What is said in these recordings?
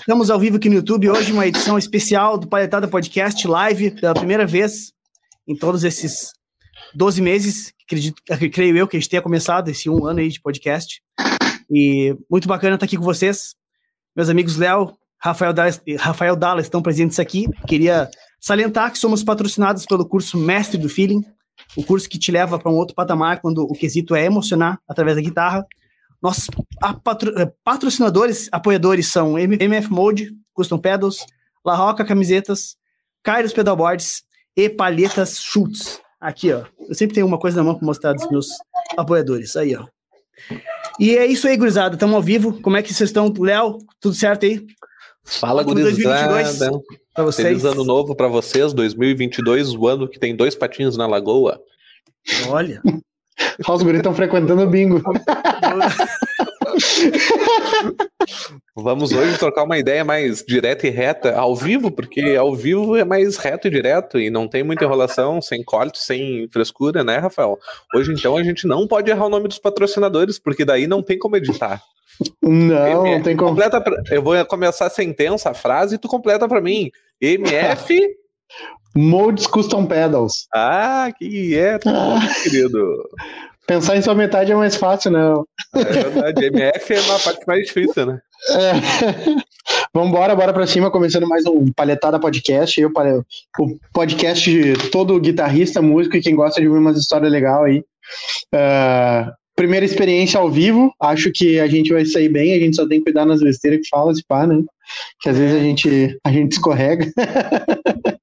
estamos ao vivo aqui no YouTube hoje, uma edição especial do Paletada Podcast Live, pela primeira vez em todos esses 12 meses, acredito, creio eu que a gente tenha começado esse um ano aí de podcast. E muito bacana estar aqui com vocês. Meus amigos Léo, Rafael Dallas, Rafael Dallas estão presentes aqui. Queria salientar que somos patrocinados pelo curso Mestre do Feeling, o curso que te leva para um outro patamar quando o quesito é emocionar através da guitarra. Nossos patro, eh, patrocinadores, apoiadores são MF Mode, Custom Pedals, La Roca Camisetas, Kairos Pedalboards e Palhetas Schultz. Aqui, ó. Eu sempre tenho uma coisa na mão para mostrar dos meus apoiadores. Aí, ó. E é isso aí, gurizada. Estamos ao vivo. Como é que vocês estão? Léo, tudo certo aí? Fala, gurizada. Para vocês. Feliz ano novo para vocês, 2022, o ano que tem dois patinhos na lagoa. Olha. Os guris estão frequentando o bingo. Vamos hoje trocar uma ideia mais direta e reta ao vivo, porque ao vivo é mais reto e direto e não tem muita enrolação, sem corte, sem frescura, né, Rafael? Hoje, então, a gente não pode errar o nome dos patrocinadores, porque daí não tem como editar. Não, MF, não tem como. Completa pra, eu vou começar a sentença, a frase, e tu completa para mim. MF. Modes Custom Pedals. Ah, que é, ah. querido. Pensar em sua metade é mais fácil, né? É verdade, MF é uma parte mais difícil, né? É. Vambora, bora pra cima, começando mais um Palhetada Podcast. Eu, o podcast de todo guitarrista, músico e quem gosta de ouvir umas histórias legais aí. Uh, primeira experiência ao vivo, acho que a gente vai sair bem, a gente só tem que cuidar nas besteiras que fala, se pá, né? Que às vezes a gente, a gente escorrega.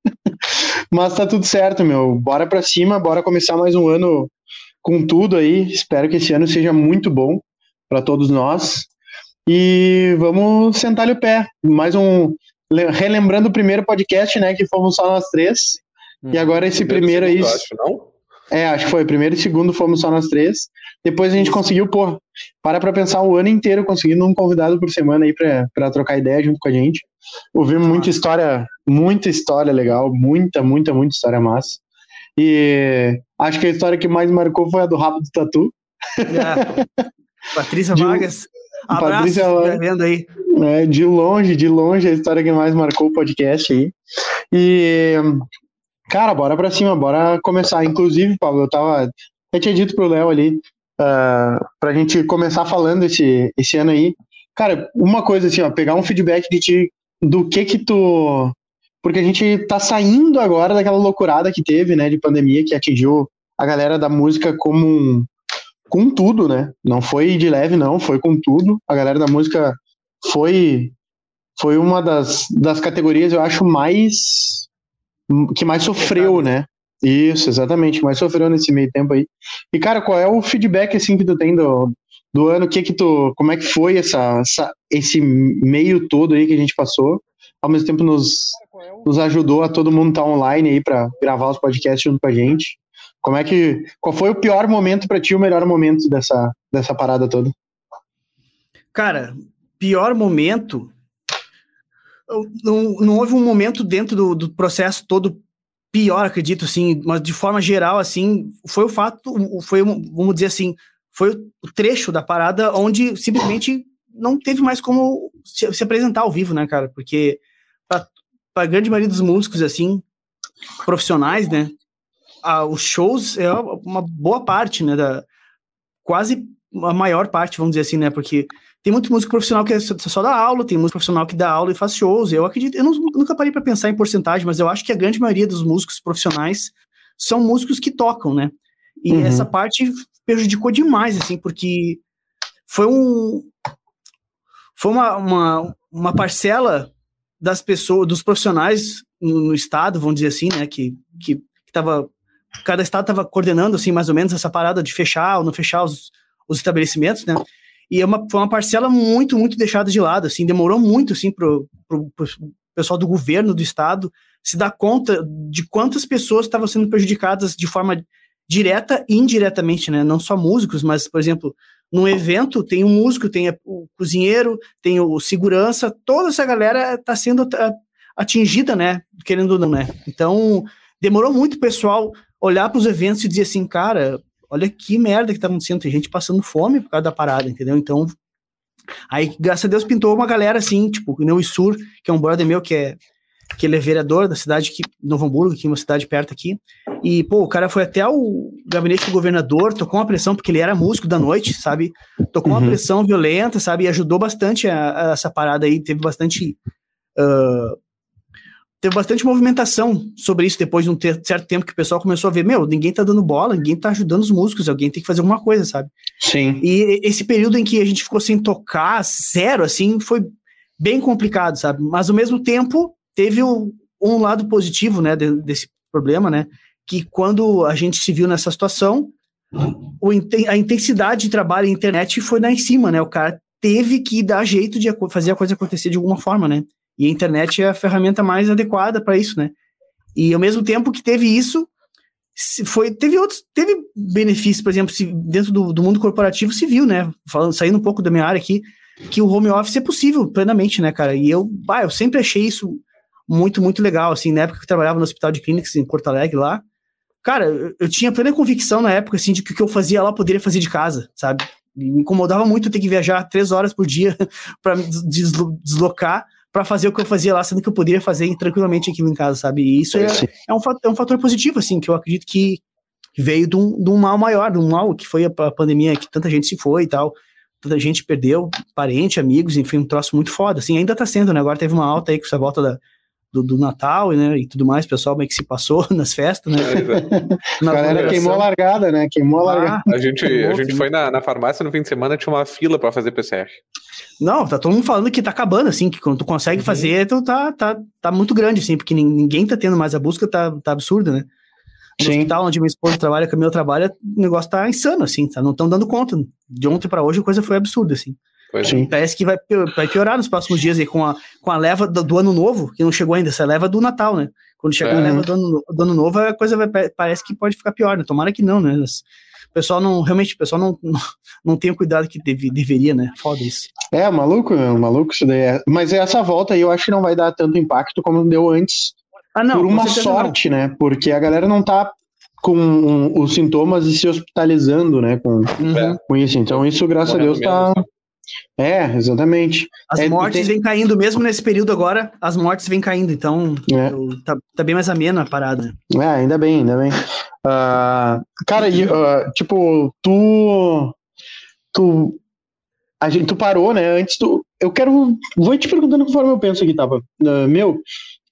Mas tá tudo certo, meu. Bora pra cima, bora começar mais um ano com tudo aí. Espero que esse ano seja muito bom para todos nós. E vamos sentar-lhe o pé. Mais um. Relembrando o primeiro podcast, né? Que fomos só nós três. Hum, e agora esse primeiro, primeiro aí. Acho, não? É, acho que foi. Primeiro e segundo fomos só nós três. Depois a gente conseguiu, pô, para pra pensar o ano inteiro conseguindo um convidado por semana aí pra, pra trocar ideia junto com a gente. Ouvimos muita história, muita história legal, muita, muita, muita história massa. E acho que a história que mais marcou foi a do rabo do tatu. É. Patrícia de, Vargas. Abraço, Patrícia, tá vendo aí. É, de longe, de longe, a história que mais marcou o podcast aí. E, cara, bora pra cima, bora começar. Inclusive, Paulo, eu tava. Eu tinha dito pro Léo ali, uh, pra gente começar falando esse, esse ano aí. Cara, uma coisa assim, ó, pegar um feedback de ti, do que que tu porque a gente tá saindo agora daquela loucurada que teve, né, de pandemia, que atingiu a galera da música como um, com tudo, né? Não foi de leve, não, foi com tudo. A galera da música foi foi uma das, das categorias, eu acho, mais que mais sofreu, né? Isso, exatamente, mais sofreu nesse meio tempo aí. E, cara, qual é o feedback, assim, que tu tem do, do ano? Que que tu, como é que foi essa, essa, esse meio todo aí que a gente passou? Ao mesmo tempo nos, nos ajudou a todo mundo estar tá online aí para gravar os podcasts junto com a gente. Como é que. Qual foi o pior momento para ti, o melhor momento dessa, dessa parada toda? Cara, pior momento. Não, não houve um momento dentro do, do processo todo pior, acredito, assim, mas de forma geral, assim, foi o fato, foi, vamos dizer assim, foi o trecho da parada onde simplesmente não teve mais como se, se apresentar ao vivo, né, cara? Porque para a grande maioria dos músicos, assim, profissionais, né, a, os shows é uma boa parte, né, da, quase a maior parte, vamos dizer assim, né, porque tem muito músico profissional que é só, dá aula, tem músico profissional que dá aula e faz shows, eu acredito, eu não, nunca parei para pensar em porcentagem, mas eu acho que a grande maioria dos músicos profissionais são músicos que tocam, né, e uhum. essa parte prejudicou demais, assim, porque foi um foi uma, uma, uma parcela das pessoas, dos profissionais no, no, estado, vamos dizer assim, né, que que, que tava, cada estado estava coordenando assim mais ou menos essa parada de fechar ou não fechar os, os estabelecimentos, né? E é uma, foi uma parcela muito, muito deixada de lado, assim, demorou muito, assim, pro, pro, pro pessoal do governo do estado se dar conta de quantas pessoas estavam sendo prejudicadas de forma direta e indiretamente, né? Não só músicos, mas, por exemplo, num evento tem um músico, tem o cozinheiro, tem o segurança, toda essa galera está sendo atingida, né? Querendo ou não, né? Então, demorou muito o pessoal olhar para os eventos e dizer assim, cara, olha que merda que tá acontecendo, tem gente passando fome por causa da parada, entendeu? Então, Aí, graças a Deus, pintou uma galera assim, tipo, o Neu Sur, que é um brother meu que é que ele é vereador da cidade aqui, Novo Hamburgo, que é uma cidade perto aqui. E, pô, o cara foi até o gabinete do governador, tocou uma pressão, porque ele era músico da noite, sabe? Tocou uhum. uma pressão violenta, sabe? E ajudou bastante a, a essa parada aí, teve bastante. Uh, teve bastante movimentação sobre isso depois de um ter, certo tempo que o pessoal começou a ver, meu, ninguém tá dando bola, ninguém tá ajudando os músicos, alguém tem que fazer alguma coisa, sabe? Sim. E esse período em que a gente ficou sem tocar, zero, assim, foi bem complicado, sabe? Mas ao mesmo tempo, teve um, um lado positivo, né, desse problema, né, que quando a gente se viu nessa situação, o, a intensidade de trabalho na internet foi lá em cima, né, o cara teve que dar jeito de fazer a coisa acontecer de alguma forma, né, e a internet é a ferramenta mais adequada para isso, né, e ao mesmo tempo que teve isso, foi teve outros teve benefícios por exemplo se, dentro do, do, mundo corporativo viu né? Falando saindo um pouco da minha área aqui que o home office é possível plenamente né cara? E eu bah, eu sempre achei isso muito, muito legal, assim, na época que eu trabalhava no Hospital de Clínicas em Porto Alegre lá, cara, eu, tinha plena convicção na época, assim, de que o que eu fazia lá eu poderia fazer de casa, sabe? me incomodava muito ter que viajar três horas por dia para deslocar para fazer o que eu fazia lá, sendo que eu poderia fazer tranquilamente aqui em casa, sabe? E isso é, é, um, é um fator positivo, assim, que eu acredito que veio de um, de um mal maior, de um mal que foi a, a pandemia, que tanta gente se foi e tal, tanta gente perdeu parente, amigos, enfim, um troço muito foda, assim, ainda tá sendo, né? Agora teve uma alta aí com essa volta da, do, do, Natal né, e tudo mais, o pessoal meio que se passou nas festas, né? É, a galera queimou a largada, né? Queimou a largada. Ah, a gente, a gente foi na, na farmácia no fim de semana, tinha uma fila para fazer PCR. Não, tá todo mundo falando que tá acabando, assim, que quando tu consegue uhum. fazer, tu tá, tá, tá muito grande, assim, porque ninguém tá tendo mais a busca, tá, tá absurda, né? No Sim. hospital onde minha esposa trabalha, que o meu trabalho, o negócio tá insano, assim, tá? Não estão dando conta. De ontem para hoje a coisa foi absurda, assim. Pois Sim. Parece que vai, vai piorar nos próximos dias aí com a, com a leva do, do, ano novo, que não chegou ainda, essa leva do Natal, né? Quando chegar é. a leva do ano, do ano novo, a coisa vai, parece que pode ficar pior, né? Tomara que não, né? O pessoal não, realmente, o pessoal não, não, não tem o cuidado que deve, deveria, né? Foda isso. É, maluco, maluco isso daí. É. Mas essa volta aí eu acho que não vai dar tanto impacto como deu antes. Ah, não, por uma sorte, não. né? Porque a galera não tá com os sintomas e se hospitalizando, né? Com, uhum. com isso. Então, isso, graças Morrendo a Deus, tá, é, exatamente. As é, mortes tem... vêm caindo, mesmo nesse período agora, as mortes vêm caindo, então é. eu, tá, tá, bem mais amena a parada. É, ainda bem, ainda bem. Uh, cara, e, uh, tipo, tu. Tu. A gente, tu parou, né? Antes tu. Eu quero. Vou te perguntando conforme eu penso aqui, tava. Uh, meu,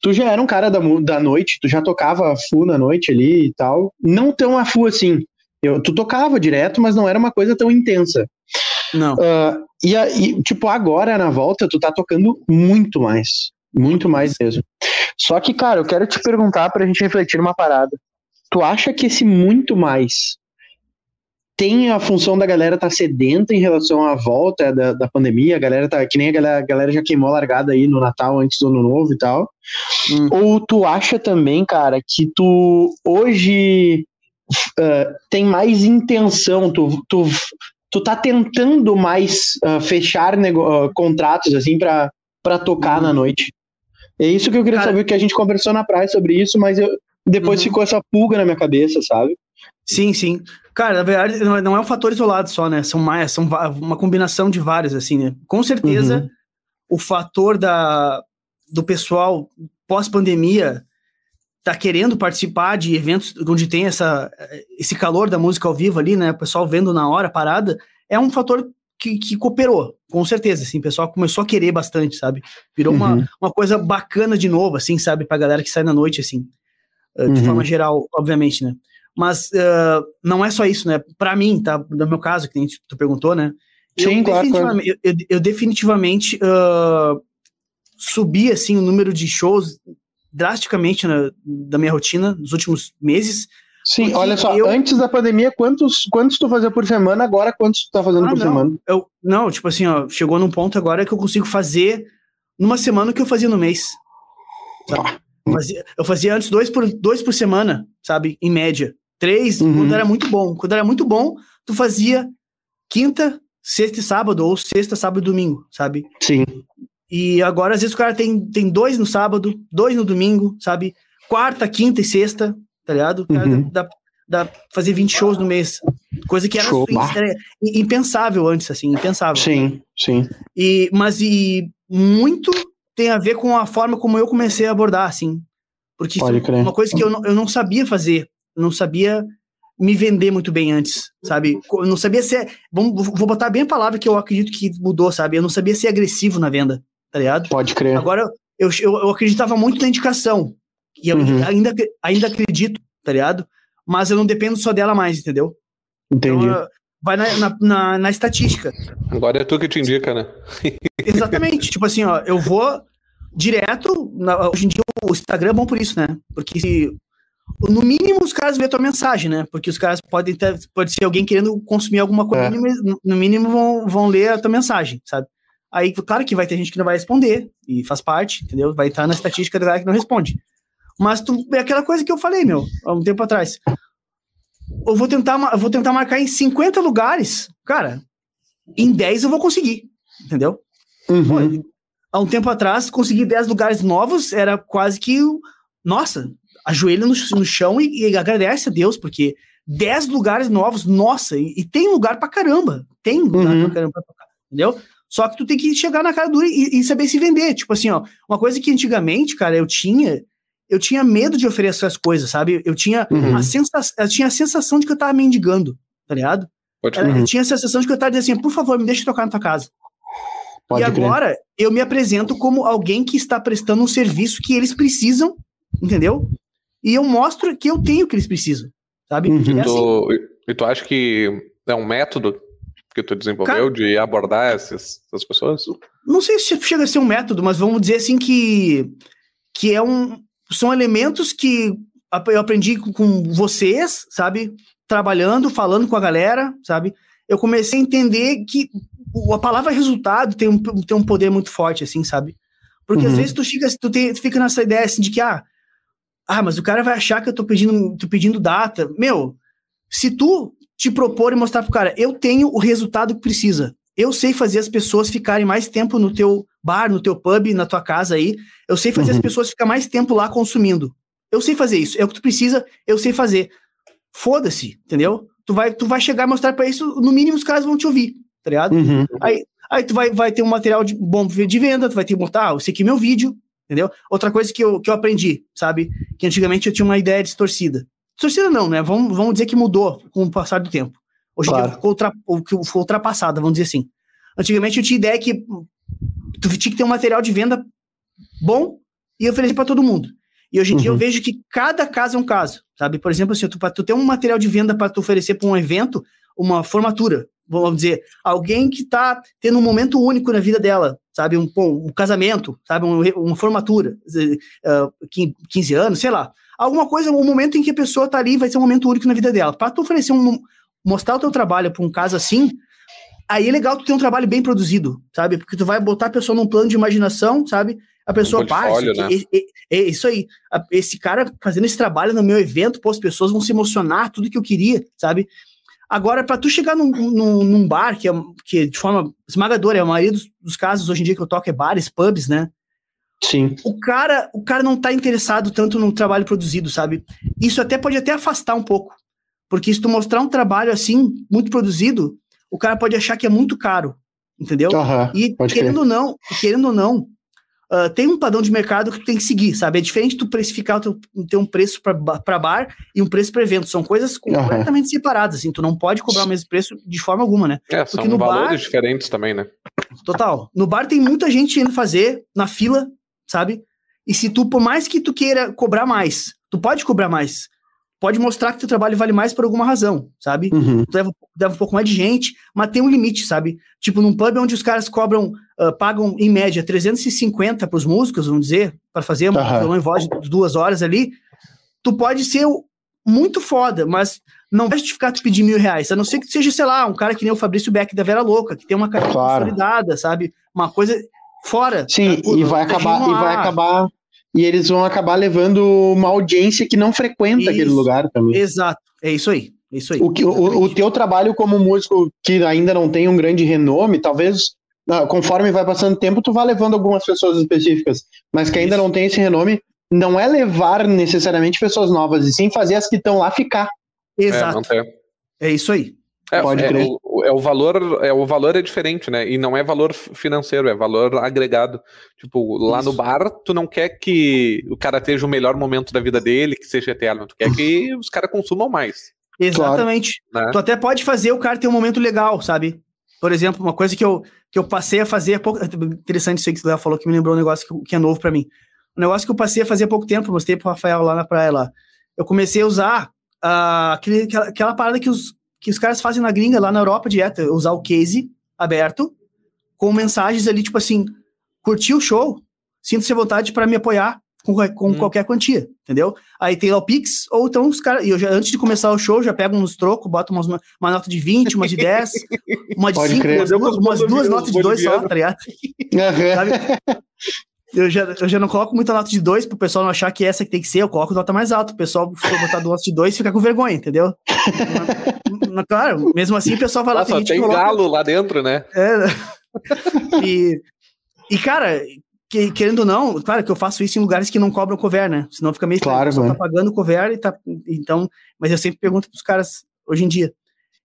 tu já era um cara da, da noite, tu já tocava fu na noite ali e tal. Não tão a fu assim. Eu, tu tocava direto, mas não era uma coisa tão intensa. Não. Uh, e, aí, tipo, agora na volta, tu tá tocando muito mais. Muito mais mesmo. Só que, cara, eu quero te perguntar pra gente refletir uma parada. Tu acha que esse muito mais tem a função da galera tá sedenta em relação à volta da, da pandemia, a galera tá, que nem a galera, a galera já queimou a largada aí no Natal antes do Ano Novo e tal. Hum. Ou tu acha também, cara, que tu hoje uh, tem mais intenção, tu, tu tu tá tentando mais uh, fechar uh, contratos assim para tocar uhum. na noite. É isso que eu queria Cara, saber, que a gente conversou na praia sobre isso, mas eu, depois uhum. ficou essa pulga na minha cabeça, sabe? Sim, sim. Cara, na verdade, não é um fator isolado só, né? São mais, são uma combinação de vários, assim, né? Com certeza, uhum. o fator da, do pessoal pós-pandemia tá querendo participar de eventos onde tem essa, esse calor da música ao vivo ali, né? O pessoal vendo na hora, parada, é um fator que, que cooperou, com certeza, assim, o pessoal começou a querer bastante, sabe? Virou uhum. uma, uma coisa bacana de novo, assim, sabe? Pra galera que sai na noite, assim, uh, de uhum. forma geral, obviamente, né? Mas uh, não é só isso, né? Para mim, tá? No meu caso, que tu perguntou, né? Sim, eu, claro, definitivamente, claro. Eu, eu, eu definitivamente uh, subi, assim, o número de shows drasticamente na, da minha rotina nos últimos meses. Sim, olha só, eu... antes da pandemia, quantos, quantos tu fazia por semana, agora quantos tu tá fazendo ah, por não, semana? Eu, não, tipo assim, ó, chegou num ponto agora que eu consigo fazer numa semana o que eu fazia no mês. Ah. Eu, fazia, eu fazia antes dois por, dois por semana, sabe, em média. Três, uhum. quando era muito bom. Quando era muito bom, tu fazia quinta, sexta e sábado, ou sexta, sábado e domingo, sabe? Sim. E agora, às vezes, o cara tem, tem dois no sábado, dois no domingo, sabe? Quarta, quinta e sexta, tá ligado? Cara, uhum. dá, dá fazer 20 shows no mês. Coisa que era, Show. era impensável antes, assim, impensável. Sim, sim. E, mas e muito tem a ver com a forma como eu comecei a abordar, assim. Porque Pode crer. uma coisa que eu não, eu não sabia fazer. Eu não sabia me vender muito bem antes, sabe? Eu não sabia ser. Vamos, vou botar bem a palavra que eu acredito que mudou, sabe? Eu não sabia ser agressivo na venda, tá ligado? Pode crer. Agora, eu, eu, eu acreditava muito na indicação. E eu Uhum. ainda, ainda acredito, tá ligado? Mas eu não dependo só dela mais, entendeu? Entendi. Então, vai na, na, na, na estatística. Agora é tu que te indica, né? Exatamente. tipo assim, ó, eu vou direto. na- hoje em dia o Instagram é bom por isso, né? Porque se. No mínimo, os caras vêem a tua mensagem, né? Porque os caras podem ter. Pode ser alguém querendo consumir alguma coisa, É. mas no mínimo vão, vão ler a tua mensagem, sabe? Aí, claro que vai ter gente que não vai responder, e faz parte, entendeu? Vai estar na estatística da galera que não responde. Mas tu, é aquela coisa que eu falei, meu, há um tempo atrás. Eu vou tentar, eu vou tentar marcar em 50 lugares, cara, em 10 eu vou conseguir, entendeu? Pô, Uhum. há um tempo atrás, conseguir 10 lugares novos era quase que. Nossa, ajoelha no, no chão e, e agradece a Deus, porque 10 lugares novos, nossa, e, e tem lugar pra caramba. Tem lugar Uhum. pra caramba entendeu? Só que tu tem que chegar na cara dura e, e saber se vender. Tipo assim, ó, uma coisa que antigamente, cara, eu tinha. Eu tinha medo de oferecer as coisas, sabe? Eu tinha, Uhum. a, sensação, eu tinha a sensação de que eu tava mendigando, tá ligado? Pode Uhum. Eu tinha a sensação de que eu tava dizendo assim, por favor, me deixa eu tocar na tua casa. Pode e crer. agora eu me apresento como alguém que está prestando um serviço que eles precisam, entendeu? E eu mostro que eu tenho o que eles precisam, sabe? Uhum. É assim, Tu- e tu acha que é um método que tu desenvolveu Cara- de abordar essas, essas pessoas? não sei se chega a ser um método, mas vamos dizer assim que, que é um, são elementos que eu aprendi com- vocês, sabe? Trabalhando, falando com a galera, sabe? Eu comecei a entender que a palavra resultado tem um, tem um poder muito forte, assim, sabe? Porque às Uhum. vezes tu, fica, tu, tem- tu fica nessa ideia assim de que, ah, ah, mas o cara vai achar que eu tô pedindo, tô pedindo data. Meu, se tu te propor e mostrar pro cara, eu tenho o resultado que precisa. Eu sei fazer as pessoas ficarem mais tempo no teu bar, no teu pub, na tua casa aí. Eu sei fazer Uhum. as pessoas ficar mais tempo lá consumindo. Eu sei fazer isso. É o que tu precisa, eu sei fazer. Foda-se, entendeu? Tu vai, tu vai chegar e mostrar pra isso, no mínimo os caras vão te ouvir, tá ligado? Uhum. Aí tu vai, vai ter um material de, bom de venda, tu vai ter que botar, ah, esse aqui é meu vídeo, entendeu? Outra coisa que eu, que eu aprendi, sabe? Que antigamente eu tinha uma ideia distorcida. Distorcida não, né? Vamos, vamos dizer que mudou com o passar do tempo. Hoje em Claro. dia ficou, ultra, foi ultrapassada, vamos dizer assim. Antigamente eu tinha ideia que tu tinha que ter um material de venda bom e oferecer para todo mundo. E hoje em dia eu Uhum. vejo que cada caso é um caso, sabe? Por exemplo, assim, tu, tu ter um material de venda para tu oferecer para um evento, uma formatura, vamos dizer, alguém que tá tendo um momento único na vida dela, sabe? Um, um casamento, sabe? Um, uma formatura, uh, 15 anos, sei lá. Alguma coisa, um momento em que a pessoa tá ali vai ser um momento único na vida dela. Para tu oferecer um, mostrar o teu trabalho para um caso assim, aí é legal tu ter um trabalho bem produzido, sabe? Porque tu vai botar a pessoa num plano de imaginação, sabe? A pessoa, Um pá, isso, né? é, é- é isso aí. Esse cara fazendo esse trabalho no meu evento, pô, as pessoas vão se emocionar, tudo que eu queria, sabe? Agora, para tu chegar num, num, num bar, que, é, que de forma esmagadora, a maioria dos, dos casos hoje em dia que eu toco é bares, pubs, né? Sim. o cara, o cara não tá interessado tanto no trabalho produzido, sabe? Isso até pode até afastar um pouco. Porque se tu mostrar um trabalho assim, muito produzido, o cara pode achar que é muito caro, entendeu? Aham. E querendo ou não, querendo ou não, ah, tem um padrão de mercado que tu tem que seguir, sabe? É diferente tu precificar, tu ter um preço para bar e um preço para evento. São coisas completamente separadas, assim. Tu não pode cobrar o mesmo preço de forma alguma, né? É, são Porque no valores bar- diferentes também, né? Total. No bar tem muita gente indo fazer na fila, sabe? E se tu, por mais que tu queira cobrar mais, tu pode cobrar mais. Pode mostrar que teu trabalho vale mais por alguma razão, sabe? Uhum. Tu leva, leva um pouco mais de gente, mas tem um limite, sabe? Tipo, num pub onde os caras cobram, ah, pagam em média 350 pros músicos, vamos dizer, para fazer um Aham. violão em voz de duas horas ali, tu pode ser muito foda, mas não vai justificar tu pedir mil reais, a não ser que seja, sei lá, um cara que nem o Fabrício Beck da Vera Louca, que tem uma carreira Claro. consolidada, sabe? Uma coisa fora. Sim, curva, e vai acabar, e vai A. acabar, e eles vão acabar levando uma audiência que não frequenta Isso. aquele lugar também. Exato, é isso aí, é isso aí. O, que, o, o teu trabalho como músico que ainda não tem um grande renome, talvez ah, conforme vai passando tempo, tu vai levando algumas pessoas específicas, mas que ainda Isso. não tem esse renome, não é levar necessariamente pessoas novas, e sim fazer as que estão lá ficar. É, Exato, tem. é isso aí. É, Pode é, crer. O, é o valor, é o valor é diferente, né? E não é valor financeiro, é valor agregado. Tipo, lá Isso. no bar, tu não quer que o cara esteja o melhor momento da vida dele, que seja eterno. Tu quer que os caras consumam mais. Exatamente. Claro, né? Tu até pode fazer o cara ter um momento legal, sabe? Por exemplo, uma coisa que eu, que eu passei a fazer há pouco. Interessante isso aí que o Léo falou, que me lembrou um negócio que, que, é novo para mim. Um negócio que eu passei a fazer há pouco tempo, mostrei pro Rafael lá na praia lá. Eu comecei a usar uh, aquele, aquela, aquela parada que os, que os caras fazem na gringa lá na Europa dieta, usar o case aberto, com mensagens ali, tipo assim, curtiu o show, sinto-se à vontade para me apoiar com, com hum. qualquer quantia, entendeu? Aí tem lá o Pix, ou então os caras. Eu já, antes de começar o show, já pego uns trocos, boto umas, uma, uma nota de 20, uma de 10, uma de 5, umas duas, umas duas notas de 2 só, tá ligado? Uhum. Eu já, eu já não coloco muita nota de 2 pro pessoal não achar que essa que tem que ser, eu coloco nota mais alta. O pessoal, se for botar nota de 2, fica com vergonha, entendeu? mas, claro, mesmo assim o pessoal vai lá. Nossa, tem, tem coloca... galo lá dentro, né? É. E, e cara, que, querendo ou não, claro que eu faço isso em lugares que não cobram cover, né? Senão fica meio claro, estranho. tá pagando cover e tá. Então, mas eu sempre pergunto pros caras hoje em dia.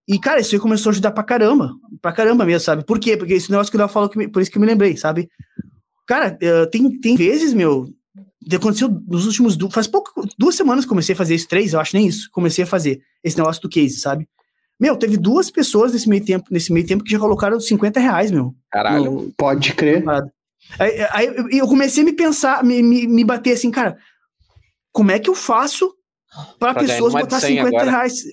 E, cara, isso aí começou a ajudar pra caramba. Pra caramba mesmo, sabe? Por quê? Porque esse negócio que o Léo falou, que me, por isso que eu me lembrei, sabe? Cara, uh, tem, tem vezes, meu, aconteceu nos últimos. Faz pouco, duas semanas que comecei a fazer isso, três, eu acho nem isso. Comecei a fazer esse negócio do case, sabe? Meu, teve duas pessoas nesse meio tempo, nesse meio tempo que já colocaram 50 reais, meu. Caralho. No, pode crer. Aí, aí, eu comecei a me pensar, me, me, me bater assim, cara, como é que eu faço para pessoas botar 50 agora. reais?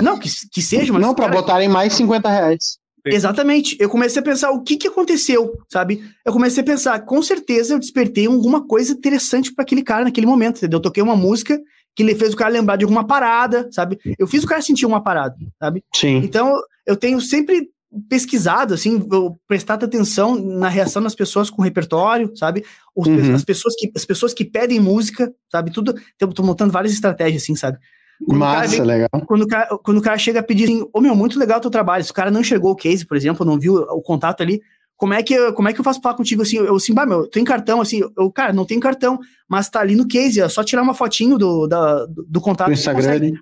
Não, que, que seja, mas. Não, para botarem mais 50 reais. Exatamente. Eu comecei a pensar o que, que aconteceu, sabe? Eu comecei a pensar, com certeza eu despertei alguma coisa interessante para aquele cara naquele momento, entendeu? Eu toquei uma música que fez o cara lembrar de alguma parada, sabe? Eu fiz o cara sentir uma parada, sabe? Sim. Então, eu tenho sempre pesquisado, assim, prestado atenção na reação das pessoas com repertório, sabe? Os, uhum. As, pessoas que, as pessoas que pedem música, sabe? Tudo. Tô montando várias estratégias, assim, sabe? Quando Massa, vem, legal. Quando o, cara, quando o cara chega a pedir assim, ô oh, meu, muito legal o teu trabalho. Se o cara não enxergou o case, por exemplo, não viu o contato ali, como é que, como é que eu faço falar contigo assim? Eu assim, bah, meu, tem cartão, assim, eu, cara, não tem cartão, mas tá ali no case, é só tirar uma fotinho do, da, do, do contato. Do Instagram.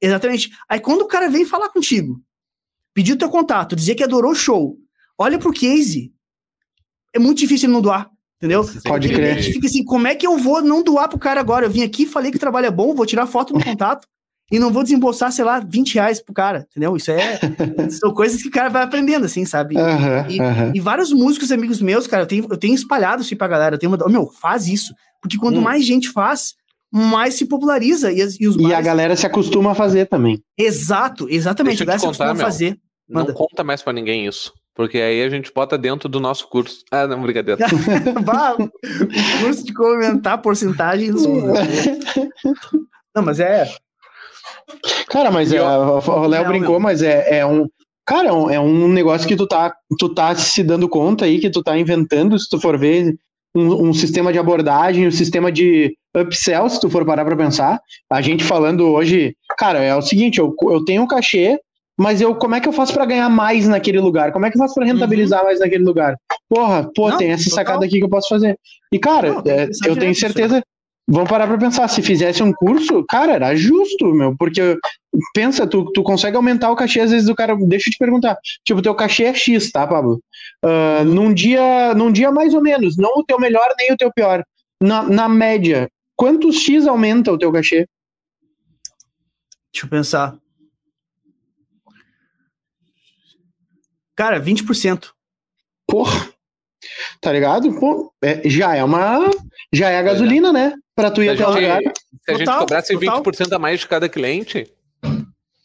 Exatamente. Aí quando o cara vem falar contigo, pedir o teu contato, dizer que adorou o show, olha pro case, é muito difícil ele não doar. Entendeu? Pode crer. Fica assim, como é que eu vou não doar pro cara agora? Eu vim aqui, falei que o trabalho é bom, vou tirar foto do contato e não vou desembolsar, sei lá, 20 reais pro cara, entendeu? Isso é. são coisas que o cara vai aprendendo, assim, sabe? Uhum, e, uhum. e, vários músicos amigos meus, cara, eu tenho, eu tenho espalhado isso pra galera. Eu tenho uma, meu, faz isso. Porque quanto hum. mais gente faz, mais se populariza. E, e, os e a galera se acostuma a fazer também. Exato, exatamente. Deixa a galera contar, se acostuma a fazer. Manda. Não conta mais para ninguém isso. Porque aí a gente bota dentro do nosso curso. Ah, não, brincadeira. o curso de comentar porcentagem dos Não, mas é. Cara, mas é, o Léo brincou, mas é, é um. Cara, é um, é um negócio que tu tá, tu tá se dando conta aí, que tu tá inventando, se tu for ver um, um sistema de abordagem, um sistema de upsell, se tu for parar pra pensar. A gente falando hoje, cara, é o seguinte, eu, eu tenho um cachê, mas eu como é que eu faço para ganhar mais naquele lugar? Como é que eu faço para rentabilizar uhum. mais naquele lugar? Porra, pô, não, tem essa total. sacada aqui que eu posso fazer. E cara, não, é, eu tenho certeza, Vamos parar para pensar, se fizesse um curso, cara, era justo, meu, porque pensa, tu, tu consegue aumentar o cachê, às vezes o cara, deixa eu te perguntar, tipo, teu cachê é X, tá, Pablo? Uh, num dia, num dia mais ou menos, não o teu melhor nem o teu pior, na, na média, quantos X aumenta o teu cachê? Deixa eu pensar. Cara, 20%. Porra. Tá ligado? Pô, é, já é uma. Já é a gasolina, é. né? Pra tu ir até o lugar. Se a gente cobrasse total. 20% a mais de cada cliente.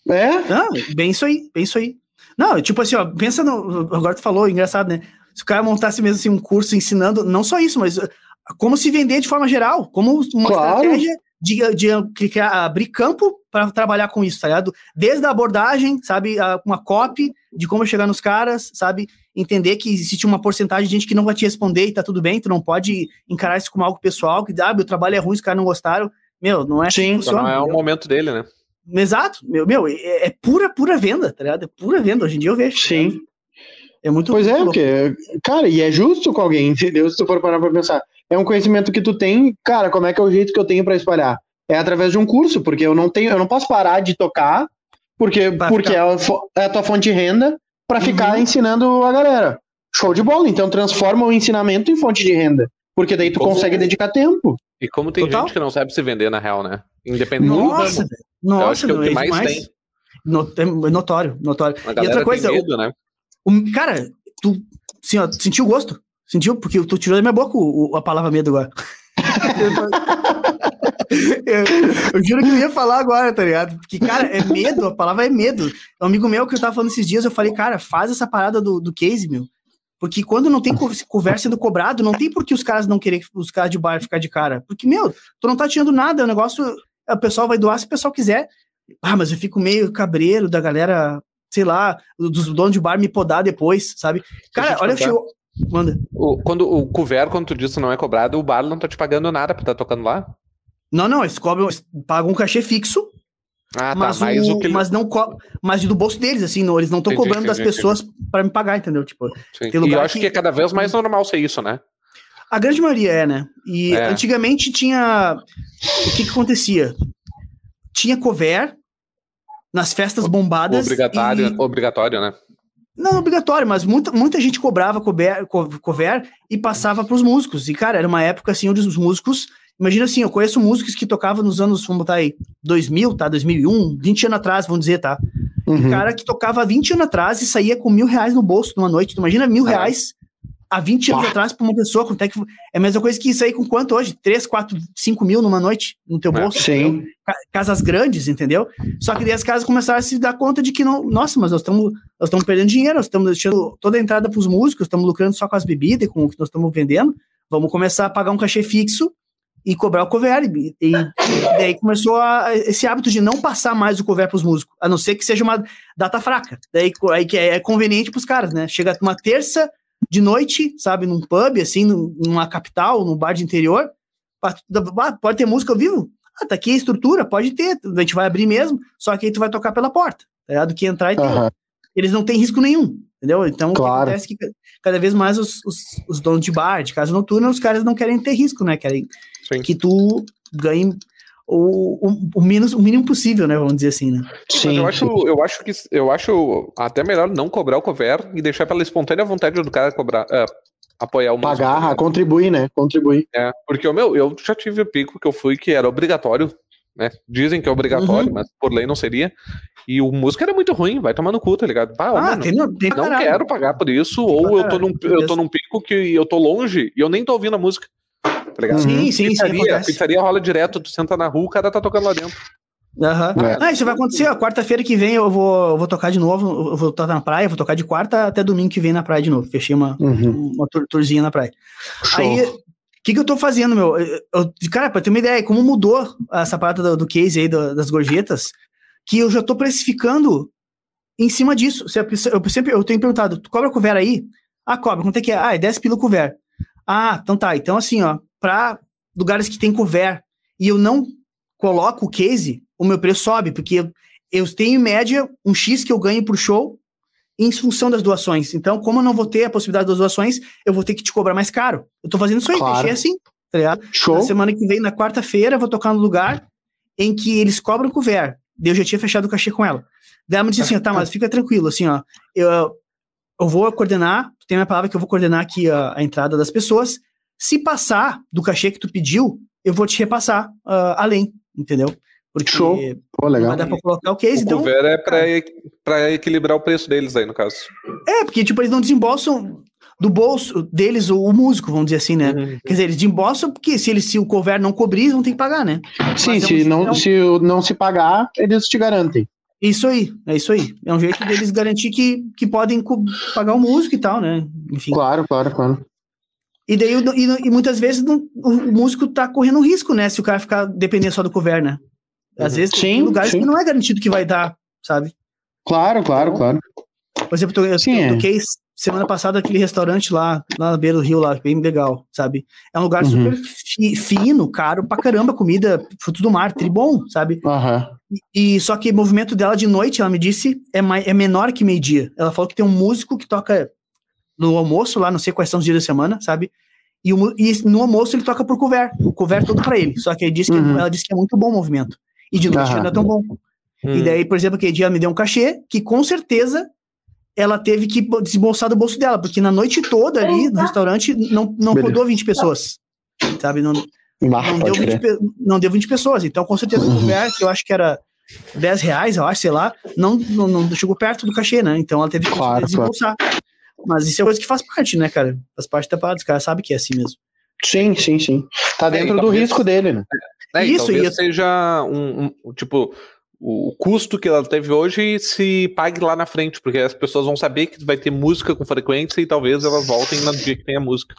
É? Não, bem isso aí, bem isso aí. Não, tipo assim, ó, pensa no. Agora tu falou, engraçado, né? Se o cara montasse mesmo assim um curso ensinando, não só isso, mas uh, como se vender de forma geral, como uma claro. estratégia de, de, de abrir campo para trabalhar com isso, tá ligado? Desde a abordagem, sabe, uma copy de como chegar nos caras, sabe? Entender que existe uma porcentagem de gente que não vai te responder e tá tudo bem, tu não pode encarar isso como algo pessoal, que ah, meu trabalho é ruim, os caras não gostaram. Meu, não é assim Sim, assim funciona, não é o momento dele, né? Exato, meu, meu, é, é, pura, pura venda, tá ligado? É pura venda, hoje em dia eu vejo. Sim. Tá é muito Pois muito é, louco. porque, cara, e é justo com alguém, entendeu? Se tu for parar pra pensar. É um conhecimento que tu tem, cara, como é que é o jeito que eu tenho para espalhar? É através de um curso, porque eu não tenho, eu não posso parar de tocar Porque, porque é, a, é a tua fonte de renda para ficar uhum. ensinando a galera. Show de bola. Então transforma o ensinamento em fonte de renda. Porque daí tu como... consegue dedicar tempo. E como tem Total? gente que não sabe se vender na real, né? Independente Nossa, do Nossa, que é o que mais demais. tem. É notório, notório. E outra coisa, medo, né? o, cara, tu assim, ó, sentiu o gosto? Sentiu? Porque tu tirou da minha boca o, o, a palavra medo agora. eu, eu, juro que eu ia falar agora, tá ligado? Porque, cara, é medo, a palavra é medo. Um amigo meu que eu tava falando esses dias, eu falei, cara, faz essa parada do, do case, meu. Porque quando não tem conversa sendo cobrado, não tem por que os caras não querer os caras de bar ficar de cara. Porque, meu, tu não tá tirando nada, o negócio, o pessoal vai doar se o pessoal quiser. Ah, mas eu fico meio cabreiro da galera, sei lá, dos donos de bar me podar depois, sabe? Cara, olha, chegou, Manda. O, quando o couvert, quando tu disse não é cobrado, o bar não tá te pagando nada pra estar tá tocando lá? Não, não, eles cobram, pagam um cachê fixo. Ah, tá, mas, mas, o, que... mas não co... mas do bolso deles, assim, não, eles não estão cobrando entendi, das entendi. pessoas para me pagar, entendeu? Tipo, e eu acho que... que é cada vez mais normal ser isso, né? A grande maioria é, né? E é. antigamente tinha. O que que acontecia? Tinha cover nas festas bombadas. Obrigatório, e... obrigatório, né? Não obrigatório, mas muita, muita gente cobrava cover, cover e passava para os músicos. E, cara, era uma época assim onde os músicos. Imagina assim, eu conheço músicos que tocavam nos anos, vamos botar aí, 2000, tá? 2001, 20 anos atrás, vamos dizer, tá? Uhum. Cara que tocava 20 anos atrás e saía com mil reais no bolso numa noite. Tu imagina mil reais há 20 anos Pá. atrás para uma pessoa, quanto é que. É a mesma coisa que sair com quanto hoje? 3, 4, 5 mil numa noite no teu é, bolso? Sim. Casas grandes, entendeu? Só que daí as casas começaram a se dar conta de que não. Nossa, mas nós estamos nós estamos perdendo dinheiro, nós estamos deixando toda a entrada para os músicos, estamos lucrando só com as bebidas e com o que nós estamos vendendo. Vamos começar a pagar um cachê fixo e cobrar o cover. E, e daí começou a, esse hábito de não passar mais o cover para os músicos, a não ser que seja uma data fraca. Daí aí que é, é conveniente para os caras, né? Chega uma terça de noite, sabe, num pub, assim, numa capital, num bar de interior, pode ter música ao vivo? Ah, tá aqui a estrutura, pode ter, a gente vai abrir mesmo, só que aí tu vai tocar pela porta, tá ligado? Que entrar e uhum. Eles não têm risco nenhum, entendeu? Então, claro. o que acontece é que cada vez mais os, os, os, donos de bar, de casa noturna, os caras não querem ter risco, né? Querem Sim. que tu ganhe o, o, o, menos, o mínimo possível, né? Vamos dizer assim, né? Sim, Mas eu acho, eu acho que eu acho até melhor não cobrar o cover e deixar pela espontânea vontade do cara cobrar. Uh, apoiar o Pagar, contribuir, né? Contribuir. É, porque o meu, eu já tive o pico que eu fui que era obrigatório, né? Dizem que é obrigatório, uhum. mas por lei não seria. E o músico era muito ruim, vai tomar no cu, tá ligado? ah, mano, tem, tem não quero pagar por isso, tem ou eu tô, num, eu tô num pico que eu tô longe e eu nem tô ouvindo a música tá ligado? Sim, sim, pizzaria, sim. Pizzaria rola direto, tu senta na rua, o cara tá tocando lá dentro. Uhum. É. Ah, isso vai acontecer, quarta-feira que vem eu vou, eu vou tocar de novo, eu vou estar na praia, vou tocar de quarta até domingo que vem na praia de novo. Fechei uma, uhum. uma tour, tourzinha na praia. Show. Aí, o que, que eu tô fazendo, meu? Eu, eu, cara, pra ter uma ideia, como mudou essa parada do, do case aí do, das gorjetas, que eu já tô precificando em cima disso. Eu sempre eu tenho perguntado, tu cobra couvert aí? Ah, cobra, quanto é que é? Ah, é 10 pila couvert. Ah, então tá. Então, assim, ó, para lugares que tem cover e eu não coloco o case, o meu preço sobe, porque eu tenho em média um X que eu ganho por show em função das doações. Então, como eu não vou ter a possibilidade das doações, eu vou ter que te cobrar mais caro. Eu tô fazendo isso aí, claro. deixei assim, tá ligado? Show. Na semana que vem, na quarta-feira, eu vou tocar no lugar em que eles cobram cover. Eu já tinha fechado o cachê com ela. Daí ela me disse assim, tá, mas fica tranquilo, assim, ó, eu, eu vou coordenar, tem minha palavra que eu vou coordenar aqui a, a entrada das pessoas, se passar do cachê que tu pediu, eu vou te repassar uh, além, entendeu? Porque Show. Pô, legal. vai dar pra colocar o case. O então, cover é pra, pra equilibrar o preço deles aí, no caso. É, porque, tipo, eles não desembolsam do bolso deles o, o músico, vamos dizer assim, né? Uhum. Quer dizer, eles desembolsam porque se, eles, se o cover não cobrir, eles vão ter que pagar, né? Sim, Mas se, é um, não, é um... se não se pagar, eles te garantem. Isso aí, é isso aí. É um jeito deles garantir que, que podem pagar o músico e tal, né? Enfim. Claro, claro, claro. E daí, e, e muitas vezes não, o músico tá correndo um risco, né? Se o cara ficar dependendo só do cover, né? Às uhum. vezes sim, tem lugares sim. que não é garantido que vai dar, sabe? Claro, claro, então, claro. Por exemplo, eu, sim, eu toquei é. semana passada aquele restaurante lá, lá na beira do rio, lá, bem legal, sabe? É um lugar uhum. super fi, fino, caro pra caramba, comida, fruto do mar, tribom, sabe? Uhum. E, e, só que o movimento dela de noite, ela me disse, é, mais, é menor que meio-dia. Ela falou que tem um músico que toca no almoço lá, não sei quais são os dias da semana, sabe? E, o, e no almoço ele toca por couvert, o couvert todo para ele. Só que ele disse que, uhum. ela disse que é muito bom o movimento. E de noite uhum. ainda é tão bom. E daí, por exemplo, aquele dia ela me deu um cachê que com certeza ela teve que bo- desembolsar do bolso dela, porque na noite toda ali no restaurante não, não Beleza. rodou 20 pessoas. Sabe? Não, não, deu 20, crer. pe- não deu 20 pessoas. Então, com certeza, o couvert, que eu acho que era 10 reais, eu acho, sei lá, não, não, não chegou perto do cachê, né? Então ela teve que Claro, desembolsar. Mas isso é coisa que faz parte, né, cara? Faz parte da parada, os caras sabem que é assim mesmo. Sim, sim, sim. Tá É, dentro e do talvez- risco dele, né? E Isso, talvez e seja um, um- tipo o custo que ela teve hoje se pague lá na frente, porque as pessoas vão saber que vai ter música com frequência e talvez elas voltem no dia que tem a música.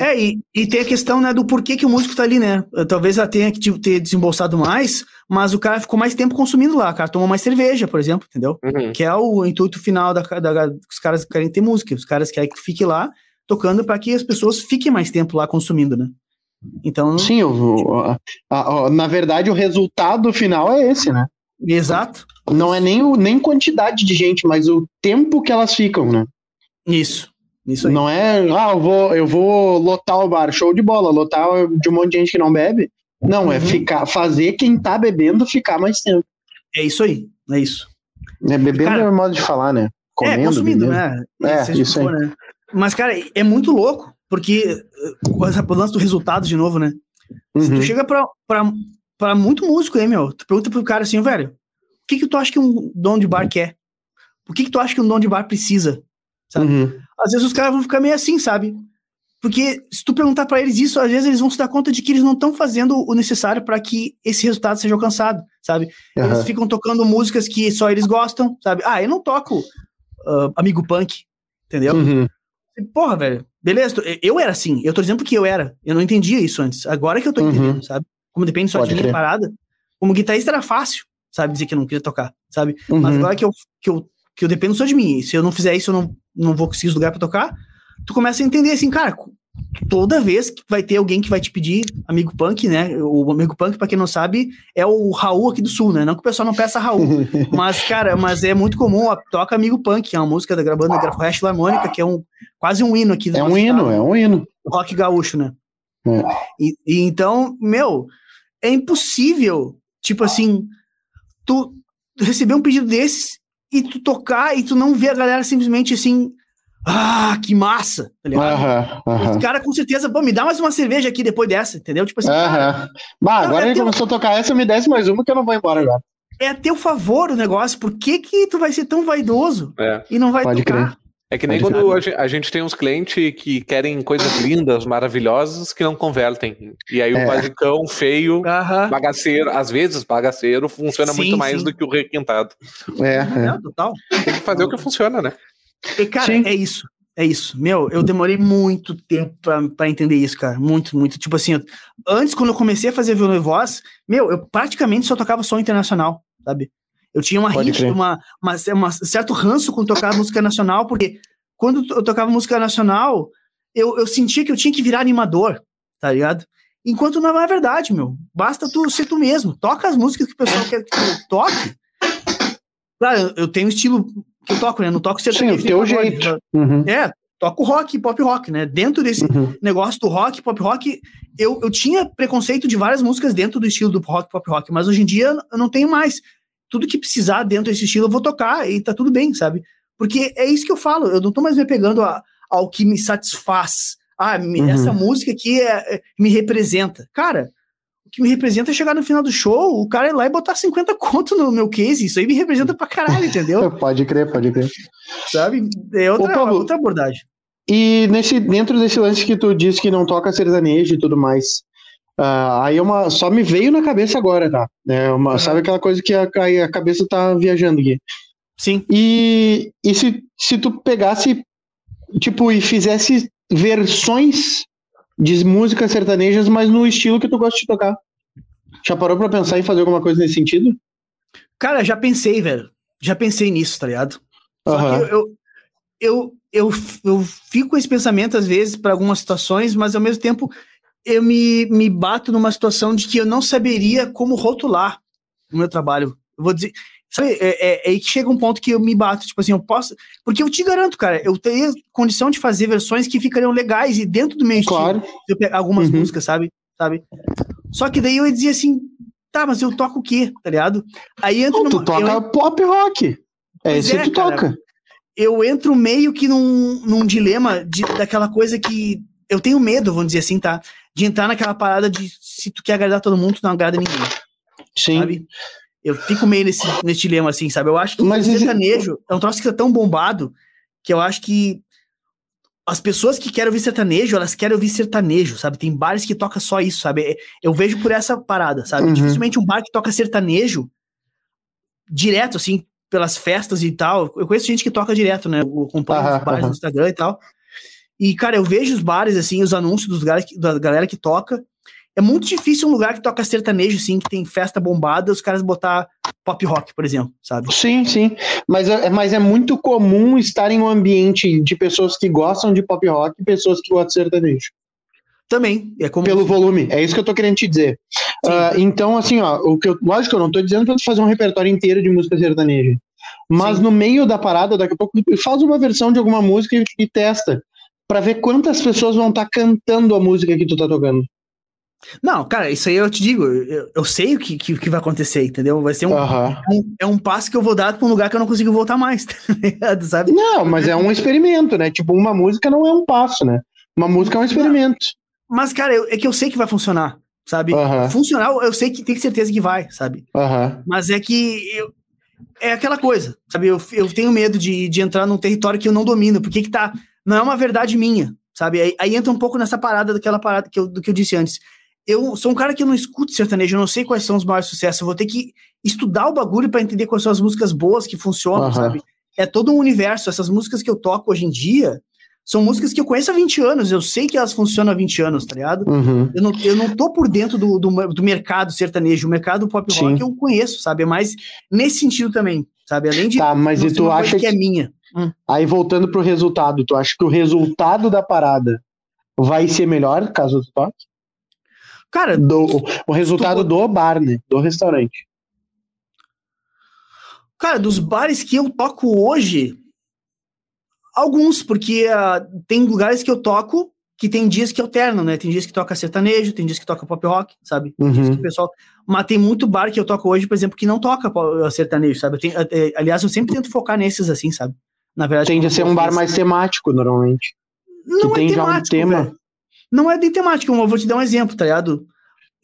É. É, e, e tem a questão, né, do porquê que o músico tá ali, né? Talvez ela tenha que tipo, ter desembolsado mais, mas o cara ficou mais tempo consumindo lá, cara. Tomou mais cerveja, por exemplo, entendeu? Uhum. Que é o intuito final da, da, os caras querem ter música, os caras querem que tu fique lá tocando para que as pessoas fiquem mais tempo lá consumindo, né? Então, Sim, a- na verdade, o resultado final é esse, né? Exato. Não é nem, o- nem quantidade de gente, mas o tempo que elas ficam, né? Isso. Isso aí. Não é, ah, eu vou, eu vou lotar o bar, show de bola, lotar de um monte de gente que não bebe. Não, é Uhum. ficar, fazer quem tá bebendo ficar mais tempo. É isso aí. É isso. É, bebendo Cara, é o modo de falar, né? Comendo, é, consumindo, bebendo. né? É, isso for, né? Mas, cara, é muito louco, porque uh, essa- o lance do resultado de novo, né? Se Uhum. tu chega pra, pra, pra muito músico aí, meu, tu pergunta pro cara assim, velho, o que que tu acha que um dono de bar quer? O que que tu acha que um dono de bar precisa? sabe? Uhum. Às vezes os caras vão ficar meio assim, sabe? Porque se tu perguntar pra eles isso, às vezes eles vão se dar conta de que eles não estão fazendo o necessário pra que esse resultado seja alcançado, sabe? Eles Aham. ficam tocando músicas que só eles gostam, sabe? Ah, eu não toco ah, Amigo Punk, entendeu? Uhum. Porra, velho, beleza, eu era assim, eu tô dizendo porque eu era, eu não entendia isso antes, agora que eu tô Uhum. entendendo, sabe? Como depende só Pode de mim a parada, como guitarrista era fácil, sabe, dizer que eu não queria tocar, sabe? Uhum. Mas agora que eu, que eu, que eu dependo só de mim, se eu não fizer isso, eu não, não vou conseguir lugar pra tocar, tu começa a entender assim, cara, toda vez que vai ter alguém que vai te pedir amigo punk, né? O amigo punk, pra quem não sabe, é o Raul aqui do sul, né? Não que o pessoal não peça Raul, mas, cara, mas é muito comum, ó, toca Amigo Punk, que é uma música da banda Grafo Hash Harmônica, que é um, quase um hino aqui É um hino, estado, é um hino. rock gaúcho, né? É. E, e então, meu, é impossível, tipo assim, tu receber um pedido desses e tu tocar e tu não ver a galera simplesmente assim, ah, que massa, tá ligado? Aham, aham. Os caras com certeza, pô, me dá mais uma cerveja aqui depois dessa, entendeu? Tipo assim, cara, Aham. Bah, Não, agora é ele teu- começou a tocar essa, me desce mais uma que eu não vou embora agora. é a teu favor o negócio, por que que tu vai ser tão vaidoso É. e não vai Pode tocar? É que nem quando a gen- a gente tem uns clientes que querem coisas lindas, maravilhosas, que não convertem. E aí É. o basicão, feio, Aham. bagaceiro, às vezes bagaceiro, funciona Sim, muito mais sim. do que o requintado. É, é. Total. Tem que fazer o que funciona, né? E, cara, Sim. é isso. É isso. Meu, eu demorei muito tempo pra, pra entender isso, cara. Muito, muito. Tipo assim, eu- antes, quando eu comecei a fazer violão e voz, meu, eu praticamente só tocava som internacional, sabe? Eu tinha uma crer. uma, uma, uma certo ranço com tocar música nacional, porque quando eu tocava música nacional, eu, eu sentia que eu tinha que virar animador, tá ligado? Enquanto não é verdade, meu. Basta tu ser tu mesmo. Toca as músicas que o pessoal quer que tu toque. Claro, eu- eu tenho estilo que eu toco, né? Não toco Sim, sertanejo. o nem teu jeito. Uhum. É, toco rock, pop rock, né? Dentro desse Uhum. negócio do rock, pop rock, eu, eu tinha preconceito de várias músicas dentro do estilo do rock, pop rock, mas hoje em dia eu não tenho mais. Tudo que precisar dentro desse estilo eu vou tocar e tá tudo bem, sabe? Porque é isso que eu falo, eu não tô mais me pegando a- ao que me satisfaz. Ah, me- Uhum. essa música aqui é- é- me representa. Cara, o que me representa é chegar no final do show, o cara ir lá e botar 50 conto no meu case, isso aí me representa pra caralho, entendeu? Pode crer, pode crer. sabe? É outra, Ô, Pablo, outra abordagem. E nesse, dentro desse lance que tu disse que não toca sertanejo e tudo mais, ah, aí é uma, só me veio na cabeça agora, tá? É uma, Uhum. Sabe aquela coisa que a, a cabeça tá viajando aqui. Sim. E, e se, se tu pegasse, tipo, e fizesse versões de músicas sertanejas, mas no estilo que tu gosta de tocar. Já parou pra pensar em fazer alguma coisa nesse sentido? Cara, já pensei, velho. Já pensei nisso, tá ligado? Só Aham. que eu, eu, eu, eu, eu fico com esse pensamento, às vezes, para algumas situações, mas ao mesmo tempo eu me, me bato numa situação de que eu não saberia como rotular o meu trabalho. Eu vou dizer. Sabe, é, é, é aí que chega um ponto que eu me bato, tipo assim, eu posso. Porque eu te garanto, cara, eu teria condição de fazer versões que ficariam legais e dentro do meu estilo Claro. se eu pegar algumas Uhum. músicas, sabe? sabe? Só que daí eu ia dizer assim, Tá, mas eu toco o quê? Tá ligado? Aí entra Não, tu toca eu- pop rock. É isso é, que tu cara. toca. eu entro meio que num, num dilema de, daquela coisa que eu tenho medo, vamos dizer assim, tá? De entrar naquela parada de se tu quer agradar todo mundo, tu não agrada ninguém, Sim. sabe? Eu fico meio nesse, nesse dilema, assim, sabe? Eu acho que Mas o sertanejo é um troço que tá tão bombado que eu acho que as pessoas que querem ouvir sertanejo, elas querem ouvir sertanejo, sabe? Tem bares que toca só isso, sabe? Eu vejo por essa parada, sabe? Uhum. Dificilmente um bar que toca sertanejo direto, assim, pelas festas e tal. Eu conheço gente que toca direto, né? Eu acompanho Aham, os bares no Instagram e tal. E, cara, eu vejo os bares, assim, os anúncios dos da galera que toca. É muito difícil um lugar que toca sertanejo, assim, que tem festa bombada, os caras botar pop rock, por exemplo, sabe? Sim, sim. Mas é, mas é muito comum estar em um ambiente de pessoas que gostam de pop rock e pessoas que gostam de sertanejo. Também. É como. Pelo volume. É isso que eu tô querendo te dizer. Ah, então, assim, ó, o que eu, lógico que eu não tô dizendo pra tu fazer um repertório inteiro de música sertaneja. Mas Sim. no meio da parada, daqui a pouco, faz uma versão de alguma música e, e testa. Pra ver quantas pessoas vão estar cantando a música que tu tá tocando. Não, cara, isso aí eu te digo, eu, eu sei o que, que, que vai acontecer, entendeu? Vai ser um, Aham. um- é um passo que eu vou dar pra um lugar que eu não consigo voltar mais, tá ligado? Sabe? Não, mas é um experimento, né? Tipo, uma música não é um passo, né? Uma música é um experimento. Mas, cara, eu- é que eu sei que vai funcionar, sabe? Aham. Funcional, eu sei que tem certeza que vai, sabe? Aham. Mas é que eu- é aquela coisa, sabe? Eu, eu tenho medo de, de entrar num território que eu não domino, porque que tá. Não é uma verdade minha, sabe? Aí, aí entra um pouco nessa parada daquela parada que eu, do que eu disse antes. Eu sou um cara que eu não escuto sertanejo, eu não sei quais são os maiores sucessos. Eu vou ter que estudar o bagulho pra entender quais são as músicas boas que funcionam, Aham. sabe? É todo um universo. Essas músicas que eu toco hoje em dia são músicas que eu conheço há 20 anos. Eu sei que elas funcionam há 20 anos, tá ligado? Uhum. Eu não, eu não tô por dentro do, do, do mercado sertanejo, o mercado pop rock Sim. eu conheço, sabe? É mais nesse sentido também, sabe? Além de Tá, mas e tu acha que é que. Minha. Aí voltando pro resultado, tu acha que o resultado da parada vai ser melhor caso tu toque? Cara, Do, o resultado do bar, né? Do restaurante. cara, dos bares que eu toco hoje, alguns, porque ah, tem lugares que eu toco que tem dias que alternam, né? Tem dias que toca sertanejo, tem dias que toca pop rock, sabe? Tem dias que Uhum. o pessoal. Mas tem muito bar que eu toco hoje, por exemplo, que não toca sertanejo, sabe? Eu tenho- eh, aliás, eu sempre tento focar nesses assim, sabe? Na verdade. Tende a ser um bar mais temático, normalmente. Não que é tem já um temático, tema. velho. Não é bem temático, eu vou te dar um exemplo, tá ligado?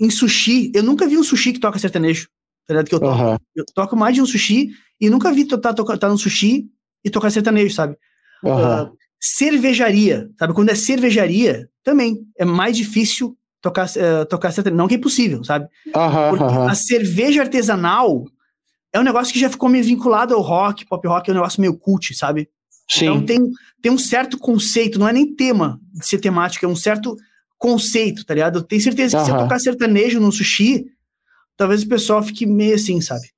Em sushi, eu nunca vi um sushi que toca sertanejo, tá ligado? Que eu toco. Aham. Eu toco mais de um sushi e nunca vi tá, toca- tá no sushi e tocar sertanejo, sabe? Aham. Ah, cervejaria, sabe? Quando é cervejaria, também é mais difícil tocar, eh, tocar sertanejo. Não que é impossível, sabe? Porque Aham. a cerveja artesanal é um negócio que já ficou meio vinculado ao rock, pop rock, é um negócio meio cult, sabe? Então Sim. tem, tem um certo conceito, não é nem tema de ser temático, é um certo conceito, tá ligado? Eu tenho certeza que se eu tocar sertanejo no sushi, talvez o pessoal fique meio assim, sabe?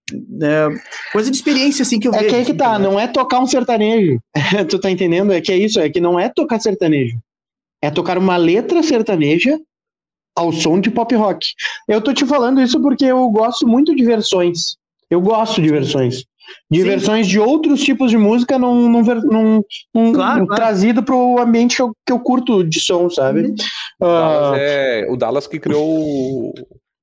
É, coisa de experiência, assim, que eu É vejo. que aí que assim, tá, ligado? não é tocar um sertanejo. tu tá entendendo? É que é isso, é que não é tocar sertanejo. É tocar uma letra sertaneja ao som de pop rock. Eu tô te falando isso porque eu gosto muito de versões. Eu gosto de versões. De Sim. versões de outros tipos de música num, num, num- num- Claro, num- claro. trazido pro ambiente que eu, que eu curto de som, sabe? Uhum. Dallas é o Dallas que criou o,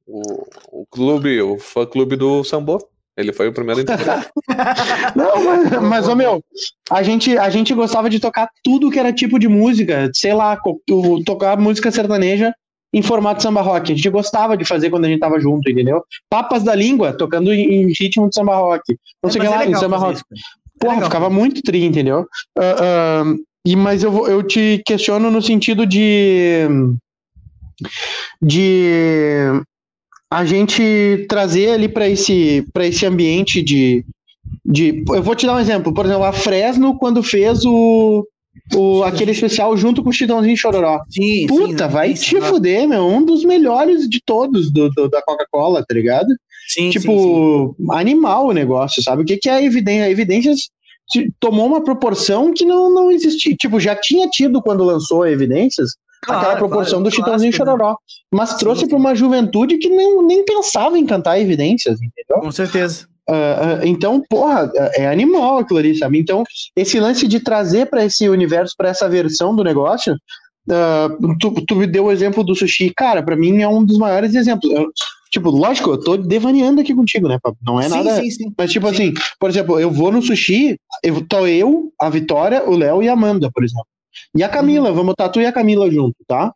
o, o clube, o fã clube do Sambo. Ele foi o primeiro. Não, mas, mas ô, meu, a gente, a gente gostava de tocar tudo que era tipo de música, sei lá, o- tocar música sertaneja em formato samba rock. A gente gostava de fazer quando a gente tava junto, entendeu? Papas da língua, tocando em, ritmo de samba rock. Não É, sei o que mas é lá, em samba rock. isso. É Porra, legal. ficava muito tri, entendeu? Ah, ah, e, mas eu, eu te questiono no sentido de. de a gente trazer ali para esse, pra esse ambiente de, de. Eu vou te dar um exemplo. Por exemplo, a Fresno, quando fez o. o aquele especial junto com o Chitãozinho Chororó. Sim, Puta, sim, vai sim, te fuder, meu. Um dos melhores de todos do, do- da Coca-Cola, tá ligado? Sim, sim, sim. tipo, animal o negócio, sabe? O que, que é a evidência? A evidência tomou uma proporção que não, não existia. Tipo, já tinha tido quando lançou a Evidências, Claro, aquela proporção claro, do Chitãozinho clássico, né? Chororó. Mas trouxe sim. para uma juventude que nem, nem pensava em cantar Evidências, entendeu? Com certeza. Ah, ah, então, porra, é animal aquilo ali, sabe? Então, esse lance de trazer para esse universo, para essa versão do negócio, ah, tu, tu me deu o exemplo do sushi. Cara, para mim é um dos maiores exemplos. Eu- Tipo, lógico, eu tô devaneando aqui contigo, né, Pablo? Não é sim, nada. sim, sim. Mas, tipo Sim. assim, por exemplo, eu vou no sushi, eu tô eu, a Vitória, o Léo e a Amanda, por exemplo. E a Uhum. Camila, vamos botar tu e a Camila junto, tá?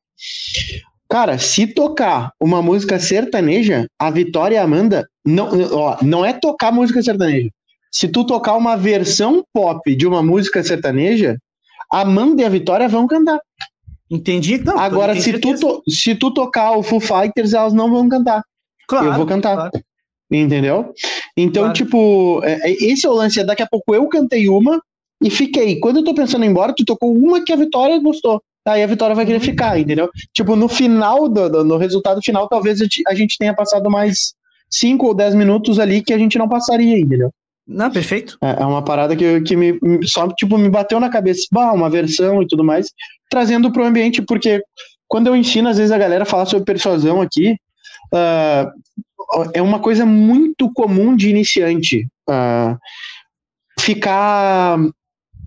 Cara, se tocar uma música sertaneja, a Vitória e a Amanda, não, ó, não é tocar música sertaneja. Se tu tocar uma versão pop de uma música sertaneja, a Amanda e a Vitória vão cantar. Entendi. Não, Agora, se tu, to- se tu tocar o Foo Fighters, elas não vão cantar. Claro, eu vou cantar. claro. Entendeu? Então, Claro. tipo, é- é- esse é o lance. é Daqui a pouco eu cantei uma e fiquei. Quando eu tô pensando em ir embora, tu tocou uma que a Vitória gostou. Aí a Vitória vai querer Uhum. ficar, entendeu? Tipo, no final, do, do- no resultado final, talvez a gente tenha passado mais 5 ou 10 minutos ali que a gente não passaria, entendeu? Não, perfeito. É é uma parada que, que me, só, tipo, me bateu na cabeça. Bah, uma versão e tudo mais, trazendo pro ambiente, porque quando eu ensino, às vezes, a galera falar sobre persuasão aqui, ah, é uma coisa muito comum de iniciante. ah, ficar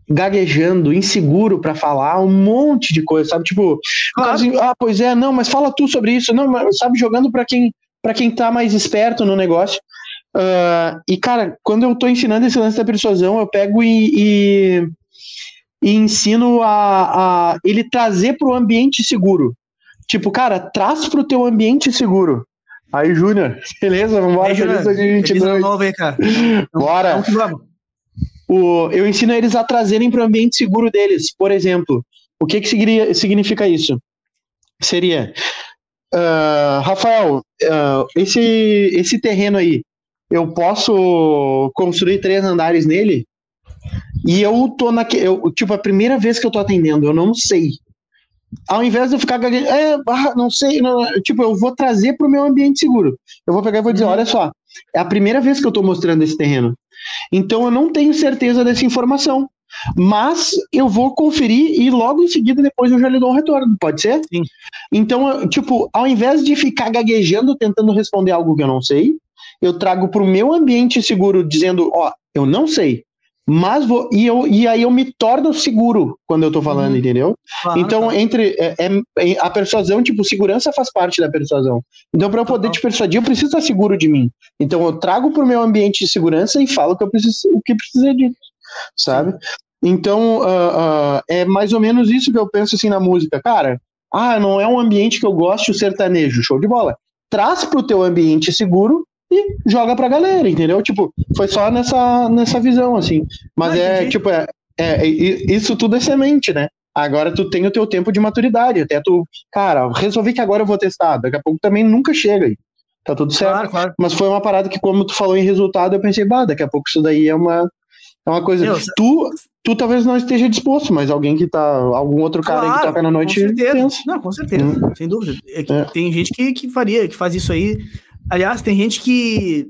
gaguejando, inseguro pra falar um monte de coisa, sabe? Tipo, Claro. assim, ah, pois é, não, mas fala tu sobre isso, não, mas, sabe, jogando pra quem para quem tá mais esperto no negócio. Ah, e, cara, quando eu tô ensinando esse lance da persuasão, eu pego e, e, e ensino a, a ele trazer pro ambiente seguro. Tipo, cara, traz pro teu ambiente seguro. Aí, Júnior, beleza? Vambora, Aí, feliz Júnior, feliz ano 2022. novo aí, cara. Bora! Vamos vamos. o, eu ensino eles a trazerem para o ambiente seguro deles. Por exemplo, o que, que significa isso? Seria, ah, Rafael, ah, esse, esse terreno aí, eu posso construir três andares nele? E eu tô naquele. Eu, tipo, a primeira vez que eu tô atendendo, eu não sei. Ao invés de eu ficar gaguejando, é, ah, não sei, não, tipo, eu vou trazer para o meu ambiente seguro. Eu vou pegar e vou dizer: Uhum. olha só, é a primeira vez que eu tô mostrando esse terreno. Então eu não tenho certeza dessa informação. Mas eu vou conferir e logo em seguida depois eu já lhe dou um retorno, pode ser? Sim. Então, eu, tipo, ao invés de ficar gaguejando tentando responder algo que eu não sei, eu trago para o meu ambiente seguro dizendo, ó, eu não sei, mas vou e, eu, e aí eu me torno seguro quando eu tô falando, Uhum. entendeu? Claro, Então, claro. entre é, é- é- a persuasão, tipo, segurança faz parte da persuasão. Então, para eu poder Total. te persuadir, eu preciso estar seguro de mim. Então, eu trago para o meu ambiente de segurança e falo que eu preciso, o que precisa de, sabe? Então, ah, ah, é mais ou menos isso que eu penso assim na música, cara. Ah, não é um ambiente que eu gosto o sertanejo, show de bola. Traz pro teu ambiente seguro e joga pra galera, entendeu? Tipo, foi só nessa, nessa visão, assim. Mas Ah, é, entendi. tipo, é, é, i- isso tudo é semente, né? Agora tu tem o teu tempo de maturidade, até tu, cara, resolvi que agora eu vou testar, daqui a pouco também nunca chega aí. Tá tudo certo. Claro, claro. Mas foi uma parada que, como tu falou em resultado, eu pensei, bah, daqui a pouco isso daí é uma, é uma coisa. Meu, tu, tu talvez não esteja disposto, mas alguém que tá. Algum outro cara aí que Claro, toca na noite com certeza. pensa. Não, com certeza, Hum. sem dúvida. É que É. Tem gente que, que faria, que faz isso aí. Aliás, tem gente que,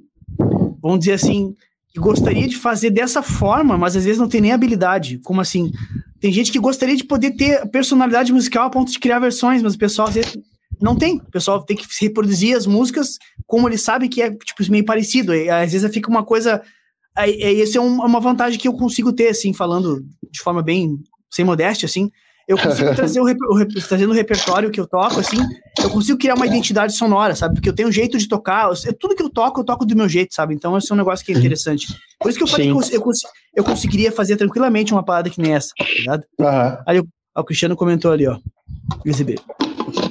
vamos dizer assim, que gostaria de fazer dessa forma, mas às vezes não tem nem habilidade. Como assim? Tem gente que gostaria de poder ter personalidade musical a ponto de criar versões, mas o pessoal às vezes não tem. O pessoal tem que reproduzir as músicas como ele sabe que é tipo, meio parecido. E, às vezes fica uma coisa. Aí, aí, esse é um- uma vantagem que eu consigo ter, assim, falando de forma bem sem modéstia, assim. Eu consigo trazer o, o trazendo o repertório que eu toco, assim, eu consigo criar uma identidade sonora, sabe? Porque eu tenho um jeito de tocar, eu- tudo que eu toco, eu toco do meu jeito, sabe? Então esse é um negócio que é interessante. Por isso que eu falei Sim. que eu, eu, eu conseguiria fazer tranquilamente uma parada que nem essa, tá ligado? Aham. Aí o, ó, o Cristiano comentou ali, ó. Receber.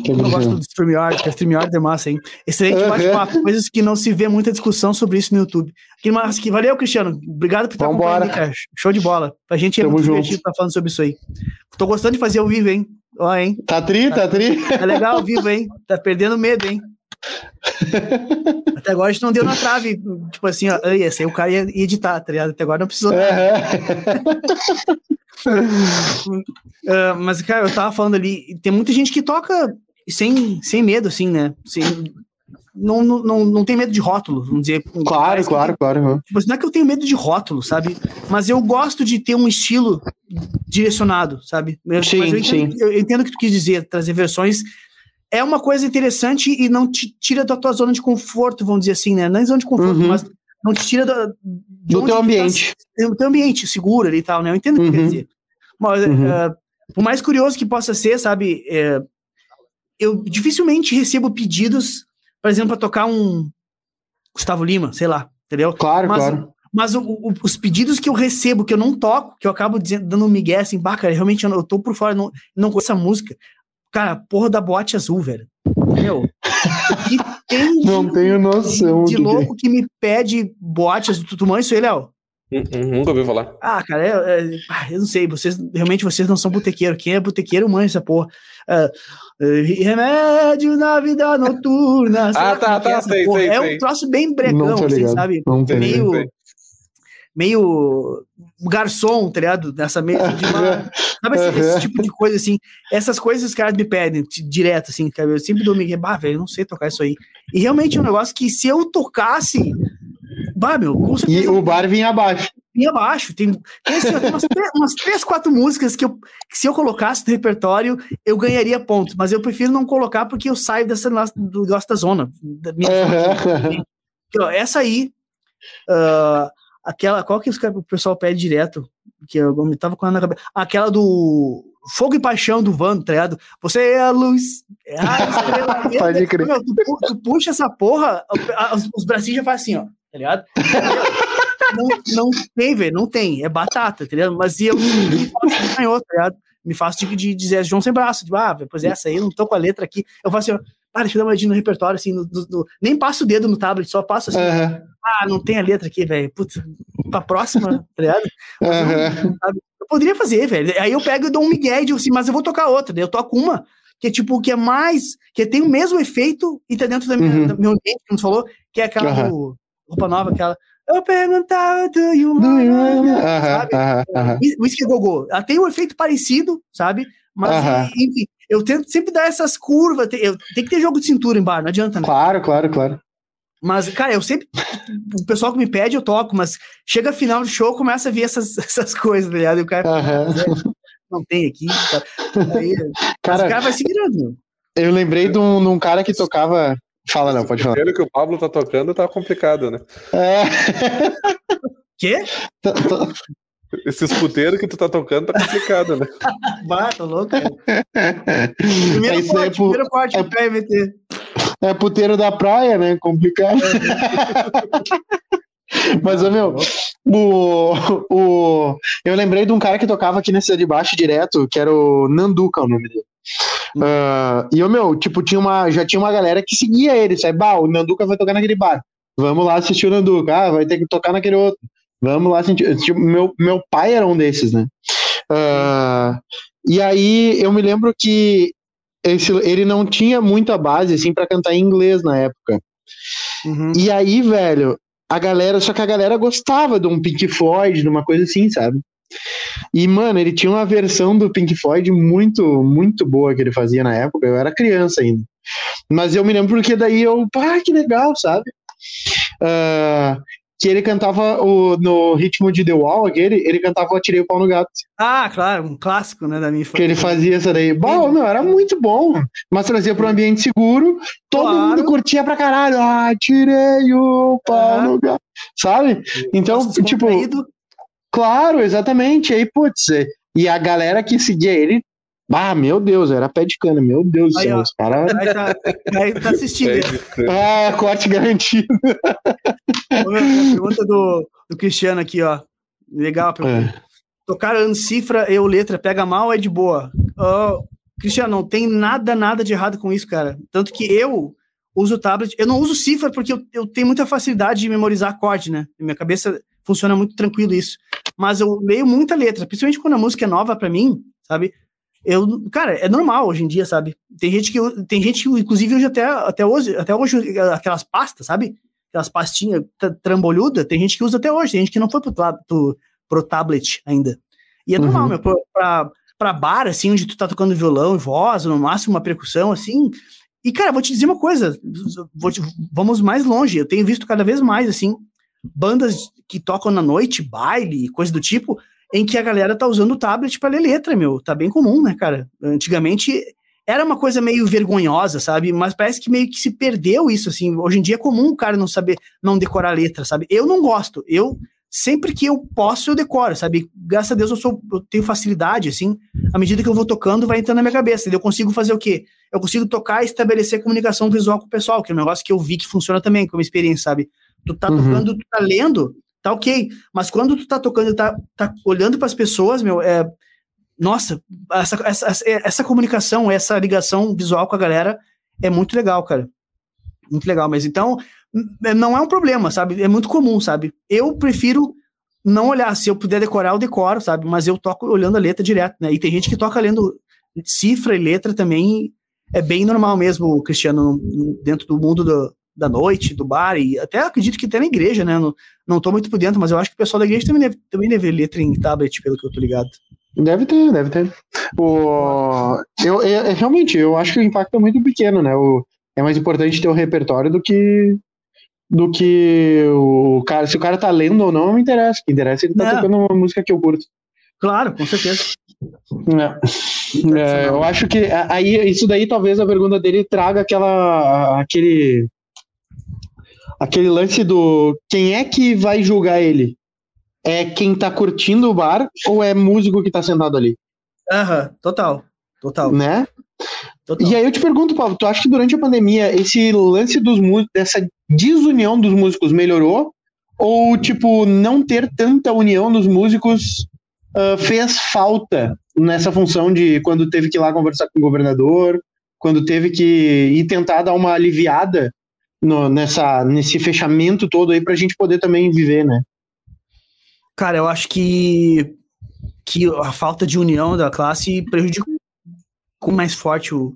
Que Eu gosto do StreamYard, que a StreamYard é massa, hein? Excelente Uhum. bate-papo, coisas que não se vê muita discussão sobre isso no YouTube. Que massa, que valeu, Cristiano. Obrigado por estar acompanhando cara. Show de bola. Pra gente é Tamo muito junto. divertido estar falando sobre isso aí. Tô gostando de fazer ao vivo, hein? Ó, hein? Tá tri, tá tri. Tá legal ao vivo, hein? Tá perdendo medo, hein? Até agora a gente não deu na trave. Tipo assim, ó, esse aí o cara ia editar, tá ligado? Até agora não precisou. Aham. Ah, mas, cara, eu tava falando ali, tem muita gente que toca sem, sem medo, assim, né? Sem, não, não, não, tem medo de rótulo, vamos dizer. Claro, Parece que claro, claro. Tipo, não é que eu tenho medo de rótulo, sabe? Mas eu gosto de ter um estilo direcionado, sabe? Eu, Sim, eu entendo, sim. eu entendo o que tu quis dizer, trazer versões. É uma coisa interessante e não te tira da tua zona de conforto, vamos dizer assim, né? Não é zona de conforto, Uhum. mas não te tira da, de Do teu tu tá- ambiente. do teu ambiente, seguro ali e tal, né? Eu entendo o que quer Uhum. dizer. Mas, Uhum. eh, por mais curioso que possa ser, sabe? eh, eu dificilmente recebo pedidos por exemplo, pra tocar um Gustavo Lima, sei lá, entendeu? Claro, Mas, claro. mas o- o- os pedidos que eu recebo, que eu não toco, que eu acabo dizendo, dando um migué assim, bah, cara, realmente eu, não- eu tô por fora, não, não conheço essa música. Cara, porra da boate azul, velho. Meu, que tem de- Não tenho noção de do que- louco que me pede boate azul. Tu, tu manja isso aí, Léo? Nunca ouviu falar. Ah, cara, é- é- ah, eu não sei, vocês realmente vocês não são botequeiro. Quem é botequeiro manja essa porra. Eh, remédio na vida noturna. Ah, tá, que é tá, essa sei, sei, É sei. um troço bem bregão, assim, sabe? Não tô Meio-. Meio garçom, tá ligado? Nessa mesa de bar. Sabe esse, esse tipo de coisa, assim? Essas coisas os caras me pedem di- direto, assim, cara. Eu sempre dou migué, bah, velho, não sei tocar isso aí. E realmente é um negócio que se eu tocasse, bah, meu, com E certeza o bar vinha abaixo. vinha abaixo. Tem, tem, assim, tem umas, três, umas três, quatro músicas que, eu, que se eu colocasse no repertório, eu ganharia ponto. Mas eu prefiro não colocar porque eu saio dessa nossa- do da zona. Da minha ó, essa aí, ah, aquela, qual que o pessoal pede direto? Que eu me tava com ela na cabeça. Aquela do Fogo e Paixão do Vando, tá ligado? Você é a luz, é a estrela. Pode crer. Meu, tu, tu puxa essa porra, os, os bracinhos já fazem assim, ó, tá ligado? Não, não tem, velho, não tem. É batata, tá ligado? Mas eu me faço de canhoto, tá ligado? Me faço de, de dizer João sem braço, tipo, ah, pois essa aí, não tô com a letra aqui. Eu faço assim, ó, ah, deixa eu dar uma olhadinha no repertório, assim, no- no- no- nem passo o dedo no tablet, só passo assim, Aham. Ah, não tem a letra aqui, velho. Putz, pra próxima, tá ligado? Aham. Eu poderia fazer, velho. Aí eu pego e dou um migué e digo assim, mas eu vou tocar outra. Daí eu toco uma que é tipo, que é mais, que tem o mesmo efeito e tá dentro da minha, Uhum. do meu ambiente, como você falou, que é aquela do Roupa Nova, aquela. Eu perguntava, do you sabe? Whisky Gogô. Ela tem um efeito parecido, sabe? Mas, enfim, eu tento sempre dar essas curvas. tem- Eu, tem que ter jogo de cintura em bar, não adianta, né? Claro, claro, claro. Mas, cara, eu sempre. O pessoal que me pede, eu toco, mas chega final do show, começa a vir essas, essas coisas, tá ligado? E o cara Aham. não tem aqui. Tá? Aí, o Cara, cara vai se virando. meu. eu lembrei de um, de um cara que tocava. Fala, não, pode falar. Pelo que o Pablo tá tocando, tá complicado, né? É, Quê? Esses puteiros que tu tá tocando tá complicado, né? Bah, tá louco. É Primeiro aí, corte, pô. primeiro corte é- vai meter. É puteiro da praia, né? Complicado. Mas, ô, meu, o, o, eu lembrei de um cara que tocava aqui nesse de baixo direto, que era o Nanduca, o nome dele. Ah, e o meu, tipo, tinha uma, já tinha uma galera que seguia ele, sabe? Bah, o Nanduca vai tocar naquele bar. Vamos lá assistir o Nanduca. Ah, vai ter que tocar naquele outro. Vamos lá assistir. Tipo, meu, meu pai era um desses, né? Ah, e aí eu me lembro que esse, ele não tinha muita base, assim, pra cantar em inglês na época. Uhum. E aí, velho, a galera, só que a galera gostava de um Pink Floyd, de uma coisa assim, sabe? E, mano, ele tinha uma versão do Pink Floyd muito, muito boa que ele fazia na época. Eu era criança ainda. Mas eu me lembro porque daí eu, pá, que legal, sabe? Ah, que ele cantava o, no ritmo de The Wall, aquele, ele cantava o Atirei o Pau no Gato. Ah, claro, um clássico, né, da minha Que ele fazia essa daí. Bom, meu, era muito bom. Mas trazia para um ambiente seguro, todo Claro. mundo curtia pra caralho. Ah, tirei o pau Aham. no gato. Sabe? Então, tipo, claro, exatamente. Aí, putz, e a galera que seguia ele, ah, meu Deus, era pé de cana, meu Deus do céu. Os caras. Aí tá, aí tá assistindo. É, Ah, corte garantido. Pergunta do, do Cristiano aqui, ó. Legal a pergunta. É. Tocar cifra, eu letra, pega mal é de boa. Cristiano, não tem nada, nada de errado com isso, cara. Tanto que eu uso o tablet, eu não uso cifra porque eu, eu tenho muita facilidade de memorizar acorde, né? Minha cabeça funciona muito tranquilo isso. Mas eu leio muita letra, principalmente quando a música é nova pra mim, sabe? Eu, cara, é normal hoje em dia, sabe? Tem gente que tem gente que inclusive hoje até até hoje, até hoje aquelas pastas, sabe? Aquelas pastinhas tra- trambolhuda, tem gente que usa até hoje, tem gente que não foi pro, pro, pro tablet ainda. E é normal, Uhum. meu, pra, pra, pra bar, assim, onde tu tá tocando violão e voz, no máximo uma percussão, assim. E, cara, vou te dizer uma coisa, te- vamos mais longe, eu tenho visto cada vez mais, assim, bandas que tocam na noite, baile, coisa do tipo, em que a galera tá usando o tablet pra ler letra, meu. Tá bem comum, né, cara? Antigamente era uma coisa meio vergonhosa, sabe? Mas parece que meio que se perdeu isso, assim. Hoje em dia é comum o cara não saber, não decorar letra, sabe? Eu não gosto. Eu, sempre que eu posso, eu decoro, sabe? Graças a Deus eu, sou, eu tenho facilidade, assim, à medida que eu vou tocando, vai entrando na minha cabeça. Eu consigo fazer o quê? Eu consigo tocar e estabelecer comunicação visual com o pessoal, que é um negócio que eu vi que funciona também, como experiência, sabe? Tu tá uhum. tocando, tu tá lendo, tá ok. Mas quando tu tá tocando e tá, tá olhando para as pessoas, meu, é. Nossa, essa, essa, essa comunicação, essa ligação visual com a galera é muito legal, cara. Muito legal. Mas então, não é um problema, sabe? É muito comum, sabe? Eu prefiro não olhar. Se eu puder decorar, eu decoro, sabe? Mas eu toco olhando a letra direto, né? E tem gente que toca lendo cifra e letra também. É bem normal mesmo, Cristiano, dentro do mundo do, da noite, do bar, e até acredito que até na igreja, né? Não, não tô muito por dentro, mas eu acho que o pessoal da igreja também deve, também deve ler letra em tablet, pelo que eu tô ligado. Deve ter, deve ter. O, eu, eu, realmente, eu acho que o impacto é muito pequeno, né? O, é mais importante ter o repertório do que do que o cara. Se o cara tá lendo ou não, não me interessa. O que interessa é ele tá é. tocando uma música que eu curto. Claro, com certeza. É. É, eu acho que aí isso daí talvez a pergunta dele traga aquela aquele aquele lance do quem é que vai julgar ele? É quem tá curtindo o bar ou é músico que tá sentado ali? Aham, total. Total. Né? Total. E aí eu te pergunto, Paulo, tu acha que durante a pandemia esse lance dos músicos, dessa desunião dos músicos melhorou? Ou, tipo, não ter tanta união dos músicos uh, fez falta nessa função de quando teve que ir lá conversar com o governador, quando teve que ir tentar dar uma aliviada no, nessa, nesse fechamento todo aí pra gente poder também viver, né? Cara, eu acho que, que a falta de união da classe prejudicou mais forte o,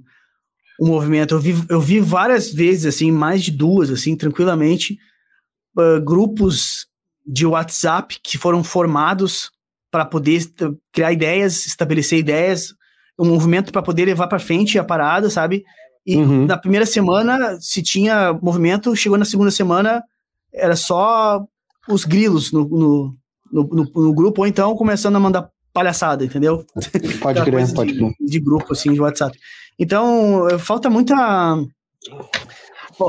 o movimento. Eu vi, eu vi várias vezes, assim, mais de duas, assim, tranquilamente, uh, grupos de WhatsApp que foram formados para poder criar ideias, estabelecer ideias, um movimento para poder levar para frente a parada, sabe? E uhum. na primeira semana, se tinha movimento, chegou na segunda semana, era só os grilos no, no, no, no, no grupo, ou então começando a mandar palhaçada, entendeu? Pode crer, pode crer. De grupo, assim, de WhatsApp. Então, falta muita.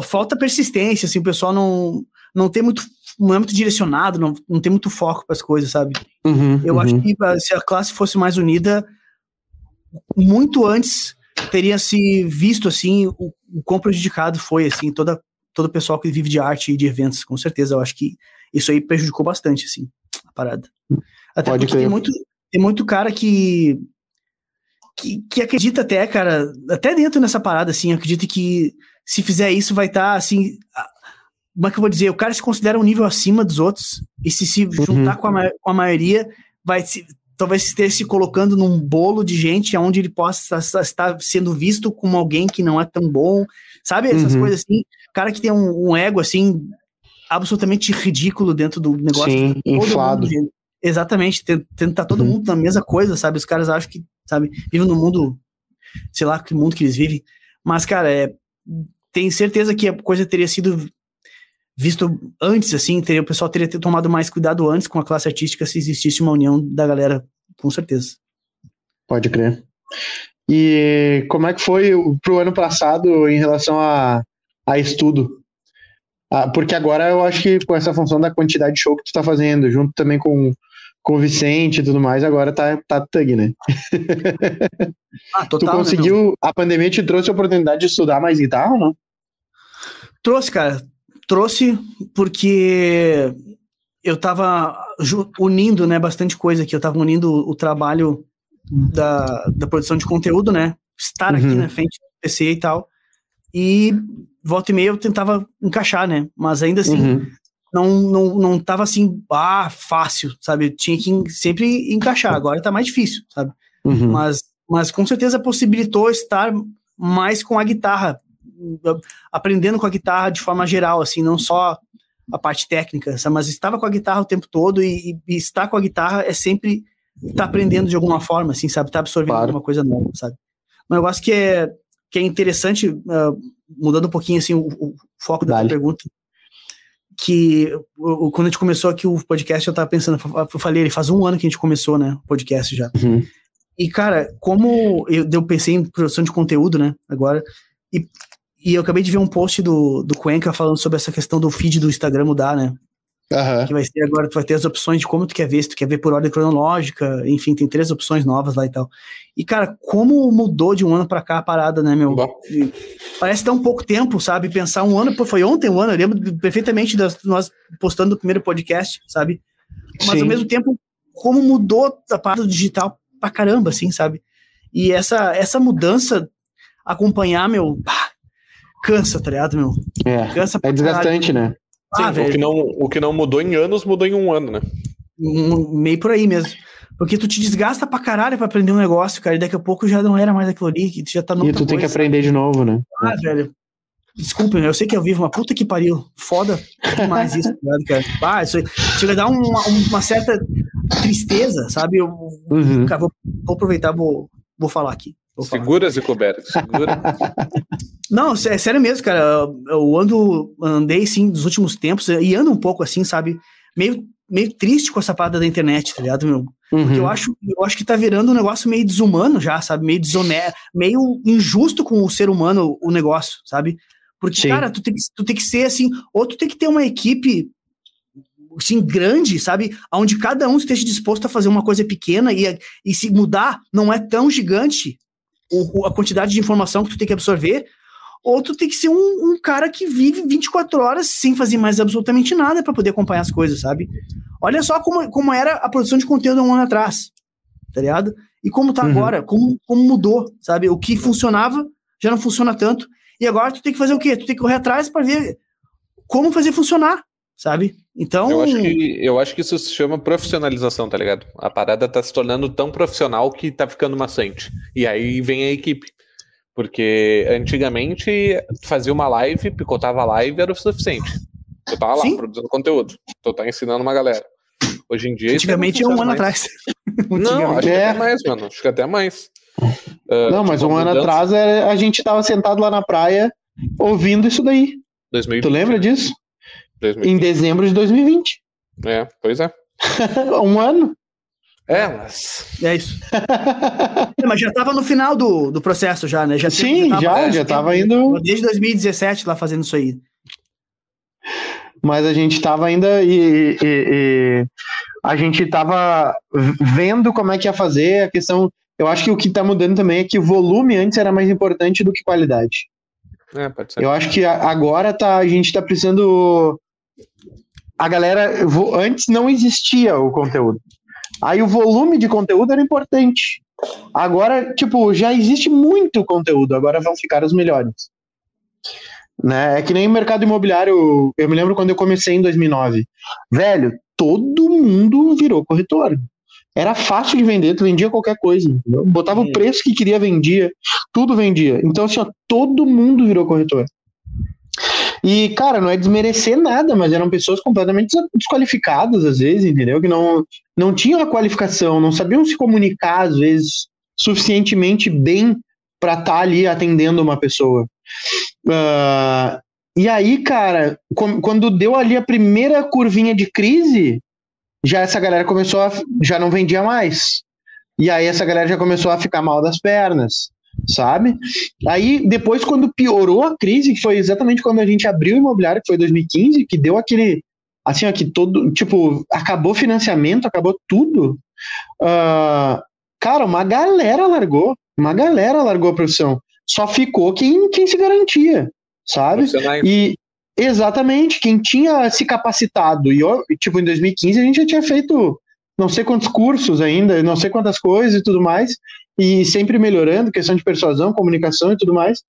Falta persistência, assim, o pessoal não, não tem muito. Não é muito direcionado, não, não tem muito foco para as coisas, sabe? Uhum, Eu uhum. acho que se a classe fosse mais unida, muito antes teria se visto, assim, o, o quão prejudicado foi, assim, toda, todo o pessoal que vive de arte e de eventos, com certeza. Eu acho que isso aí prejudicou bastante, assim, a parada. Até Pode porque crer. tem muito, tem muito cara que, que, que acredita até, cara, até dentro nessa parada, assim, acredita que se fizer isso vai estar, tá, assim, como é que eu vou dizer? O cara se considera um nível acima dos outros e se se uhum. juntar com, a, com a maioria, vai se, talvez esteja se colocando num bolo de gente onde ele possa estar sendo visto como alguém que não é tão bom, sabe? Essas uhum. coisas assim. Cara que tem um, um, ego, assim, absolutamente ridículo dentro do negócio. Sim, inflado. Mundo, Exatamente, tentar todo uhum. mundo na mesma coisa, sabe? Os caras acham que, sabe, vivem no mundo, sei lá que mundo que eles vivem. Mas, cara, é, tenho certeza que a coisa teria sido visto antes, assim, teria, o pessoal teria tomado mais cuidado antes com a classe artística se existisse uma união da galera, com certeza. Pode crer. E como é que foi pro ano passado em relação a, a estudo? Ah, porque agora eu acho que com essa função da quantidade de show que tu tá fazendo, junto também com com o Vicente e tudo mais, agora tá, tá thug, né? Ah, total, tu né, conseguiu, né, a pandemia te trouxe a oportunidade de estudar mais guitarra ou não? Trouxe, cara. Trouxe porque eu tava unindo, né, bastante coisa aqui. Eu tava unindo o trabalho da, da produção de conteúdo, né? Estar aqui uhum. na frente do PC e tal. E volta e meia eu tentava encaixar, né? Mas ainda assim, uhum não, não, não tava assim, ah, fácil, sabe? Tinha que sempre encaixar, agora tá mais difícil, sabe? Uhum. Mas, mas com certeza possibilitou estar mais com a guitarra, aprendendo com a guitarra de forma geral, assim, não só a parte técnica, sabe? mas estava com a guitarra o tempo todo e, e estar com a guitarra é sempre estar tá aprendendo de alguma forma, assim, sabe? Tá absorvendo claro. alguma coisa nova, sabe? Um negócio que é, que é interessante, uh, mudando um pouquinho, assim, o, o foco da pergunta, que quando a gente começou aqui o podcast, eu tava pensando, eu falei, ele faz um ano que a gente começou, né, o podcast já. Uhum. E, cara, como eu, eu pensei em produção de conteúdo, né, agora, e, e eu acabei de ver um post do, do Cuenca falando sobre essa questão do feed do Instagram mudar, né, Aham. Que vai ser agora, tu vai ter as opções de como tu quer ver, se tu quer ver por ordem cronológica, enfim, tem três opções novas lá e tal. E, cara, como mudou de um ano pra cá a parada, né, meu? Bom. Parece tão pouco tempo, sabe? Pensar um ano, pô, foi ontem um ano, eu lembro perfeitamente das, nós postando o primeiro podcast, sabe? Mas Sim. ao mesmo tempo, como mudou a parte do digital pra caramba, assim, sabe? E essa, essa mudança, acompanhar, meu, cansa, tá ligado, meu? É. Cansa É desgastante, né? Sim, Ah, o, que não, o que não mudou em anos, mudou em um ano, né? Um- meio por aí mesmo. Porque tu te desgasta pra caralho pra aprender um negócio, cara, e daqui a pouco já não era mais aquilo ali, que tu já tá E noutra tu tem que aprender de novo, né? Ah, velho. Desculpem, eu sei que ao vivo, mas puta que pariu. Foda demais isso, tá ligado, cara? Ah, isso aí chega a dar uma, uma certa tristeza, sabe? Eu Uhum. cara, vou, vou aproveitar, vou, vou falar aqui. Segura, Zicoberto, segura. Não, é sério mesmo, cara. Eu ando, andei, sim, dos últimos tempos, e ando um pouco assim, sabe? Meio, meio triste com essa parada da internet, tá ligado, meu? Porque eu Uhum. acho, eu acho que tá virando um negócio meio desumano já, sabe? Meio desonesto, meio injusto com o ser humano o negócio, sabe? Porque, Sim. cara, tu tem, que, tu tem que ser assim, ou tu tem que ter uma equipe assim, grande, sabe? Onde cada um esteja disposto a fazer uma coisa pequena e, e se mudar não é tão gigante o, a quantidade de informação que tu tem que absorver, ou tu tem que ser um, um cara que vive 24 horas sem fazer mais absolutamente nada para poder acompanhar as coisas, sabe? Olha só como, como era a produção de conteúdo há um ano atrás, tá ligado? E como tá Uhum. agora, como, como mudou, sabe? O que funcionava já não funciona tanto. E agora tu tem que fazer o quê? Tu tem que correr atrás para ver como fazer funcionar, sabe? Então, Eu acho, que, eu acho que isso se chama profissionalização, tá ligado? A parada tá se tornando tão profissional que tá ficando maçante. E aí vem a equipe. Porque antigamente fazia uma live, picotava a live, era o suficiente. Tu tava lá Sim. produzindo conteúdo. Tu tá ensinando uma galera. Hoje em dia. antigamente é um ano mais. atrás. Não, acho que É. até mais, mano. Acho que até mais. Ah, Não, mas tipo, um ano mudança- atrás é, a gente tava sentado lá na praia ouvindo isso daí. 2020, Tu lembra disso? 2020. Em dezembro de 2020. É, pois é. um ano. É, mas. É isso. É, mas já tava no final do, do processo já, né? Já Sim, já, já tava indo. Desde 2017 lá fazendo isso aí. Mas a gente tava ainda e, e- e a gente tava vendo como é que ia fazer a questão. Eu acho que o que tá mudando também é que o volume antes era mais importante do que qualidade. É, pode ser. Eu acho que agora tá, a gente tá precisando. A galera. Antes não existia o conteúdo. Aí o volume de conteúdo era importante. Agora, tipo, já existe muito conteúdo, agora vão ficar os melhores. Né? É que nem o mercado imobiliário. Eu me lembro quando eu comecei em 2009. Velho, todo mundo virou corretor. Era fácil de vender, tu vendia qualquer coisa. entendeu? Botava Hum. o preço que queria, vendia. Tudo vendia. Então, assim, ó, todo mundo virou corretor. E, cara, não é desmerecer nada, mas eram pessoas completamente des- desqualificadas, às vezes, entendeu? Que não, não tinham a qualificação, não sabiam se comunicar, às vezes, suficientemente bem para estar ali atendendo uma pessoa. Ah, e aí, cara, com- quando deu ali a primeira curvinha de crise, já essa galera começou a. já não vendia mais. E aí essa galera já começou a ficar mal das pernas, sabe? Aí depois, quando piorou a crise, que foi exatamente quando a gente abriu o imobiliário, que foi 2015, que deu aquele. Assim, ó, que todo. Tipo, acabou financiamento, acabou tudo. ah, cara, uma galera largou. Uma galera largou a profissão. Só ficou quem, quem se garantia, sabe? E exatamente, quem tinha se capacitado, e eu, tipo, em 2015 a gente já tinha feito não sei quantos cursos ainda, não sei quantas coisas e tudo mais, e sempre melhorando, questão de persuasão, comunicação e tudo mais.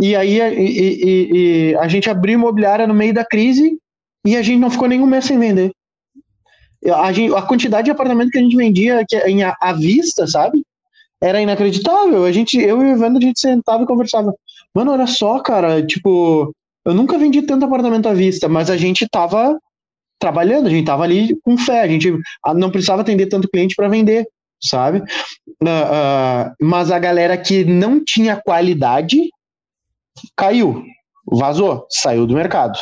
E aí a- e, e- a gente abriu imobiliária no meio da crise e a gente não ficou nenhum mês sem vender. A, gente- a quantidade de apartamento que a gente vendia que, em, à vista, sabe? Era inacreditável. A gente, eu e o Evandro, a gente sentava e conversava. Mano, olha só, cara, tipo, eu nunca vendi tanto apartamento à vista, mas a gente tava trabalhando, a gente tava ali com fé, a gente ah, não precisava atender tanto cliente para vender, sabe? Ah, ah, mas a galera que não tinha qualidade caiu, vazou, saiu do mercado,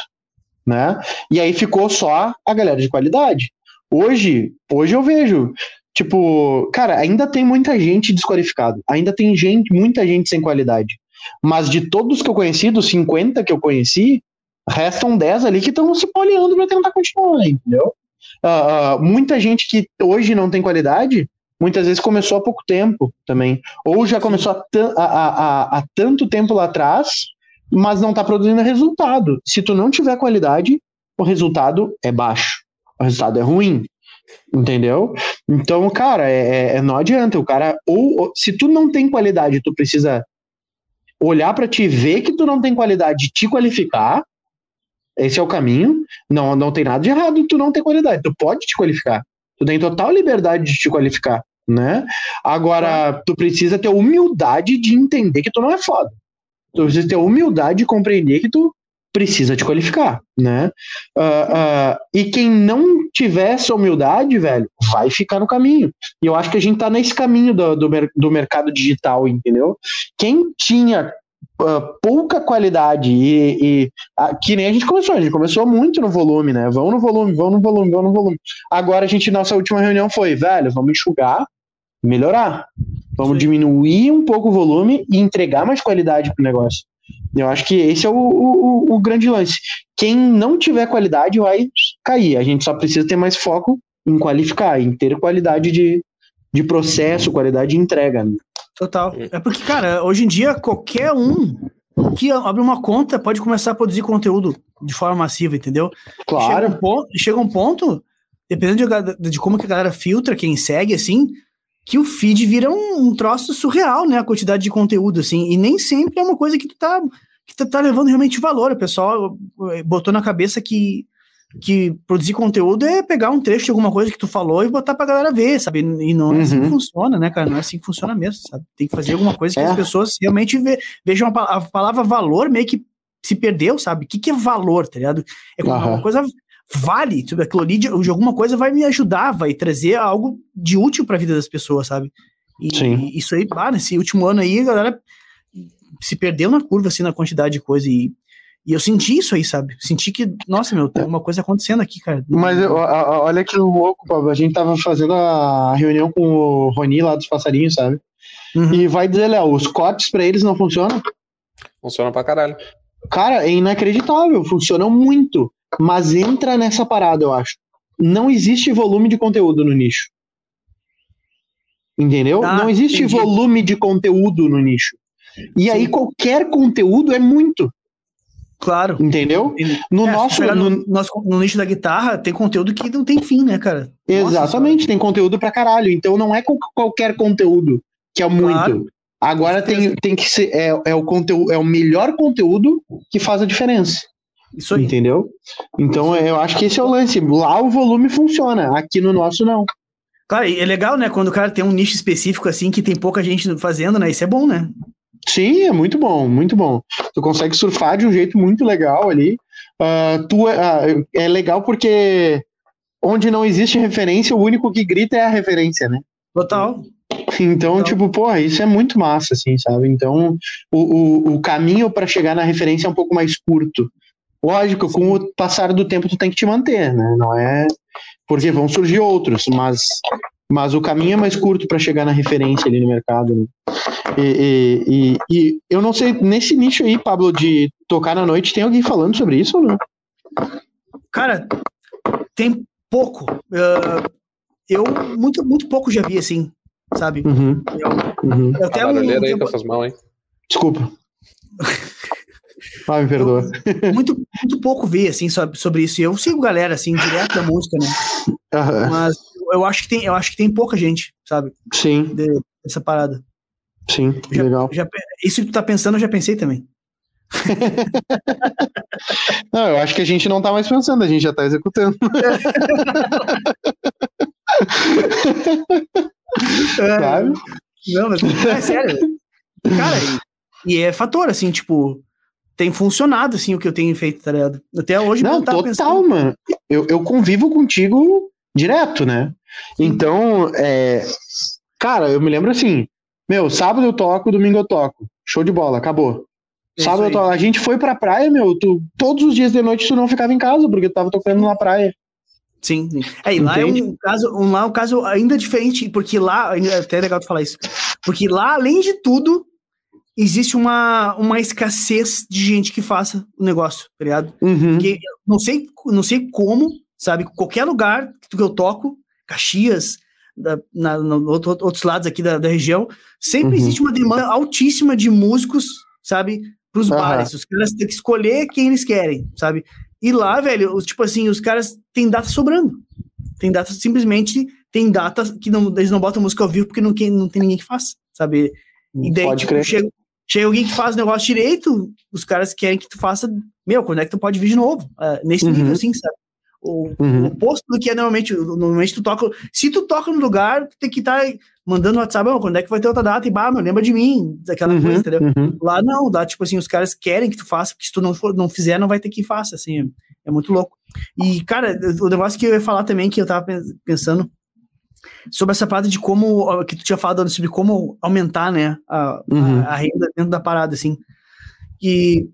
né? E aí ficou só a galera de qualidade. Hoje, hoje eu vejo, tipo, cara, ainda tem muita gente desqualificada, ainda tem gente, muita gente sem qualidade. Mas de todos que eu conheci, dos 50 que eu conheci, Restam 10 ali que estão se poliando para tentar continuar, entendeu? Uh, uh, muita gente que hoje não tem qualidade, muitas vezes começou há pouco tempo também. Ou já começou há, tanto tempo lá atrás, mas não está produzindo resultado. Se tu não tiver qualidade, o resultado é baixo. O resultado é ruim. Entendeu? Então, cara, é, é, é não adianta. O cara, ou, ou, se tu não tem qualidade, tu precisa olhar para te ver que tu não tem qualidade, te qualificar. Esse é o caminho. Não, não tem nada de errado tu não ter qualidade. Tu pode te qualificar. Tu tem total liberdade de te qualificar, né? Agora, tu precisa ter humildade de entender que tu não é foda. Tu precisa ter humildade de compreender que tu precisa te qualificar, né? Uh, uh, e quem não tiver essa humildade, velho, vai ficar no caminho. E eu acho que a gente tá nesse caminho do, do, do mercado digital, entendeu? Quem tinha uh, pouca qualidade e, e que nem a gente começou, a gente começou muito no volume, né? Vamos no volume, vamos no volume, vamos no volume. Agora a gente, nossa última reunião foi, velho, vamos enxugar, melhorar. Vamos Sim. diminuir um pouco o volume e entregar mais qualidade pro negócio. Eu acho que esse é o, o, o, grande lance. Quem não tiver qualidade vai cair. A gente só precisa ter mais foco em qualificar, em ter qualidade de, de processo, qualidade de entrega. Né? Total. É porque, cara, hoje em dia, qualquer um que abre uma conta pode começar a produzir conteúdo de forma massiva, entendeu? Claro. Chega um ponto, chega um ponto dependendo de, de, como que a galera filtra quem segue, assim, que o feed vira um, um, troço surreal, né? A quantidade de conteúdo, assim, e nem sempre é uma coisa que tu tá, que tu tá levando realmente valor. O pessoal eh, botou na cabeça que, que produzir conteúdo é pegar um trecho de alguma coisa que tu falou e botar pra galera ver, sabe? E não é assim que uhum. funciona, né, cara? Não é assim que funciona mesmo, sabe? Tem que fazer alguma coisa que é. as pessoas realmente ve, vejam a, a, palavra valor meio que se perdeu, sabe? O que, que é valor, tá ligado? É uhum. uma coisa vale, tipo, aquilo ali de, de, alguma coisa vai me ajudar, vai trazer algo de útil para a vida das pessoas, sabe? E, Sim. E isso aí, ah, nesse último ano aí, a galera se perdeu na curva, assim, na quantidade de coisa e, e eu senti isso aí, sabe? Senti que, nossa, meu, tem uma coisa acontecendo aqui, cara. Mas eu, olha que louco, Pablo. A gente tava fazendo a reunião com o Roni lá dos passarinhos, sabe? Uhum. E vai dizer, Léo, os cortes pra eles não funcionam? Funciona pra caralho. Cara, é inacreditável, funcionam muito. Mas entra nessa parada, eu acho. Não existe volume de conteúdo no nicho. Entendeu? Ah, não existe entendi. volume de conteúdo no nicho. E Sim. aí qualquer conteúdo é muito. Claro. Entendeu? No é, nosso no, no, no, nicho da guitarra tem conteúdo que não tem fim, né, cara? Exatamente, Nossa, tem conteúdo pra caralho. Então não é qualquer conteúdo que é muito. Claro. Agora tem, tem que ser é, é o conteúdo é o melhor conteúdo que faz a diferença. Isso aí. Entendeu? Então eu acho que esse é o lance. Lá o volume funciona, aqui no nosso não. Claro, é legal, né? Quando o cara tem um nicho específico assim que tem pouca gente fazendo, né? Isso é bom, né? Sim, é muito bom, muito bom. Tu consegue surfar de um jeito muito legal ali. Uh, tu, uh, é legal porque onde não existe referência, o único que grita é a referência, né? Total. Então, então, tipo, porra, isso é muito massa, assim, sabe? Então, o, o, o caminho para chegar na referência é um pouco mais curto. Lógico, Sim. com o passar do tempo tu tem que te manter, né? Não é porque vão surgir outros, mas mas o caminho é mais curto para chegar na referência ali no mercado. Né? E, e, e, e, eu não sei, nesse nicho aí, Pablo, de tocar na noite, tem alguém falando sobre isso ou não? Cara, tem pouco. Uh, eu muito, muito pouco já vi assim, sabe? Uhum. Eu, uhum. eu até um, um tempo... aí com essas mãos, hein? Desculpa. Ah, me perdoa. Eu, muito, muito pouco vi, assim, sobre, isso. Eu sigo galera, assim, direto da música, né? Uhum. Mas eu acho, que tem, eu acho que tem pouca gente, sabe? Sim. De, dessa parada. Sim, já, legal. Já, isso que tu tá pensando, eu já pensei também. não, eu acho que a gente não tá mais pensando, a gente já tá executando. é, Sabe? Não, mas é sério. Cara, e, e é fator, assim, tipo, tem funcionado, assim, o que eu tenho feito, tá ligado? Até hoje, não, total, pensando... mano. Eu, eu convivo contigo direto, né? Então, é... cara, eu me lembro assim, meu, sábado eu toco, domingo eu toco. Show de bola, acabou. É sábado eu toco. A gente foi pra praia, meu, tu, todos os dias de noite tu não ficava em casa, porque tu tava tocando na praia. Sim. É, e lá é um caso, um, lá é um caso ainda diferente, porque lá, é até é legal tu falar isso, porque lá, além de tudo, existe uma, uma escassez de gente que faça o negócio, tá ligado? Uhum. Porque não sei, não sei como, sabe? Qualquer lugar que eu toco, Caxias, da, na, no, outro, outros lados aqui da, da região, sempre Uhum. existe uma demanda altíssima de músicos, sabe? Pros Aham. bares. Os caras têm que escolher quem eles querem, sabe? E lá, velho, os- tipo assim, os caras têm data sobrando. Tem data, simplesmente, tem data que não, eles não botam música ao vivo porque não, não tem ninguém que faça, sabe? E daí, Pode tipo, crer. chega, chega alguém que faz o negócio direito, os caras querem que tu faça. Meu, quando é que tu pode vir de novo? Ah, nesse Uhum. nível, assim, sabe? O, Uhum. o oposto do que é normalmente. Normalmente tu toca. Se tu toca no lugar, tu tem que estar mandando WhatsApp, "Ô, quando é que vai ter outra data? E bah, meu, lembra de mim, daquela Uhum, coisa, entendeu? uhum. Lá não, lá, tipo assim, os caras querem que tu faça, porque se tu não, for, não fizer, não vai ter que faça, assim, é, muito louco. E, cara, o negócio que eu ia falar também, que eu tava pen- pensando, sobre essa parada de como, que tu tinha falado sobre como aumentar, né, a, a- Uhum. a, renda dentro da parada, assim. E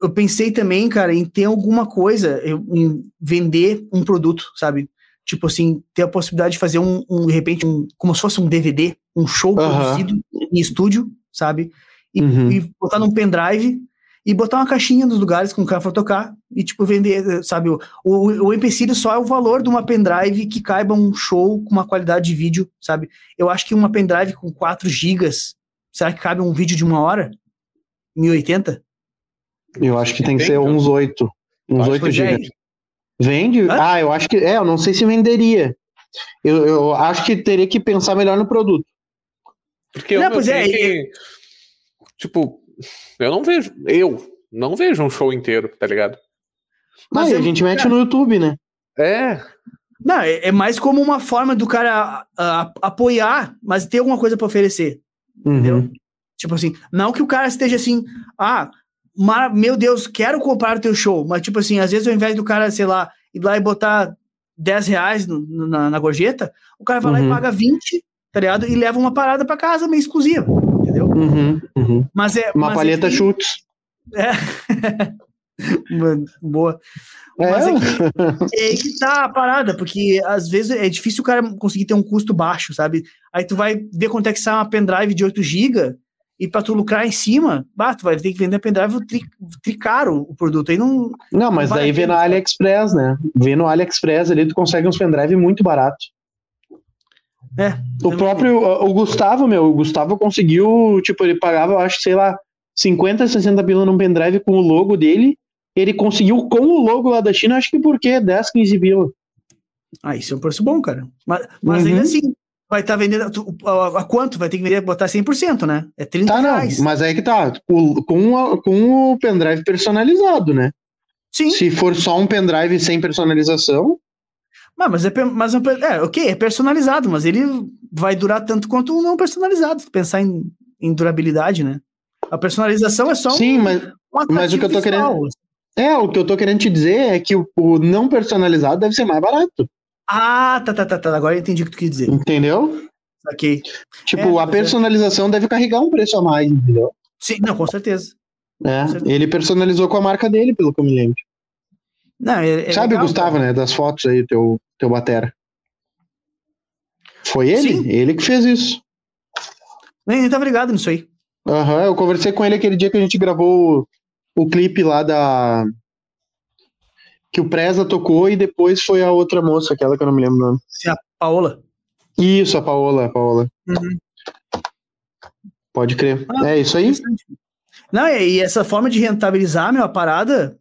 eu pensei também, cara, em ter alguma coisa, eu- em vender um produto, sabe? Tipo assim, ter a possibilidade de fazer um, um, de repente, um, como se fosse um DVD, um show Aham. produzido em estúdio, sabe? E, Uhum. e botar num pendrive e botar uma caixinha nos lugares com o cara for tocar e, tipo, vender, sabe? O, o, o empecilho só é o valor de uma pendrive que caiba um show com uma qualidade de vídeo, sabe? Eu acho que uma pendrive com 4 gigas, será que cabe um vídeo de uma hora? 1080? Eu acho que tem que ser uns 8. Uns Acho 8 que GB. vende. Ah, eu acho que. É, eu não sei se venderia. Eu, eu acho que teria que pensar melhor no produto. Porque Não, eu, pois eu é, que- Tipo, eu não vejo. Eu não vejo um show inteiro, tá ligado? Mas Mas é- a gente mete no YouTube, né? É. Não, é, é mais como uma forma do cara a- a- apoiar, mas ter alguma coisa pra oferecer. Entendeu? Uhum. Tipo assim, não que o cara esteja assim, ah, mara- meu Deus, quero comprar o teu show, mas tipo assim, às vezes ao invés do cara, sei lá, ir lá e botar 10 reais no- na, na gorjeta, o cara vai lá Uhum. e paga 20, tá ligado? E leva uma parada pra casa meio exclusiva, entendeu? Uhum. Uhum. Mas é. Uma mas palheta é que- chutes. Boa. É. Mas é que, é aí que tá a parada, porque às vezes é difícil o cara conseguir ter um custo baixo, sabe? Aí tu vai ver quanto é que sai uma pendrive de 8 GB e pra tu lucrar em cima, bah, tu vai ter que vender a pendrive tri, tricaro o produto. Aí não. Não, mas Vale daí vê no AliExpress, né? Vê no AliExpress ali, tu consegue uns pendrive muito barato. É. O próprio, o o Gustavo, meu, o Gustavo conseguiu, tipo, ele pagava, eu acho, sei lá, 50, 60 pila num pendrive com o logo dele. Ele conseguiu com o logo lá da China, acho que por quê? 10, 15 pila. Ah, isso é um preço bom, cara. Mas, mas Uhum. ainda assim, vai estar vendendo. tu- A, a quanto? Vai ter que vender, botar 100%, né? É 30 Tá, não, reais. mas aí que tá, o- com, a- com o pendrive personalizado, né? Sim, Se for só um pendrive sem personalização, mas, mas, é, mas é, um é, ok, é personalizado, mas ele vai durar tanto quanto um não personalizado. Pensar em, em durabilidade, né? A personalização é só um, sim, mas um mas o que eu tô visual. é, o que eu tô querendo te dizer é que o, o não personalizado deve ser mais barato, Ah, tá, tá, tá, tá. Agora eu entendi o que tu quis dizer. entendeu? Ok. Tipo, É, a é- personalização deve carregar um preço a mais, entendeu? Sim, não, com certeza. É, Com certeza. ele personalizou com a marca dele, pelo que eu me lembro. Não, é, é Sabe legal, o Gustavo, cara. né? Das fotos aí, teu, teu batera. Foi ele? Sim. Ele que fez isso. Nem, nem tava ligado nisso aí. Aham, eu conversei com ele aquele dia que a gente gravou o, o clipe lá da. Que o Preza tocou e depois foi a outra moça, aquela que eu não me lembro o nome. Sim, a Paola. Isso, a Paola, a Paola. Uhum. Pode crer. Ah, é isso aí? Não, e, e essa forma de rentabilizar, meu, a parada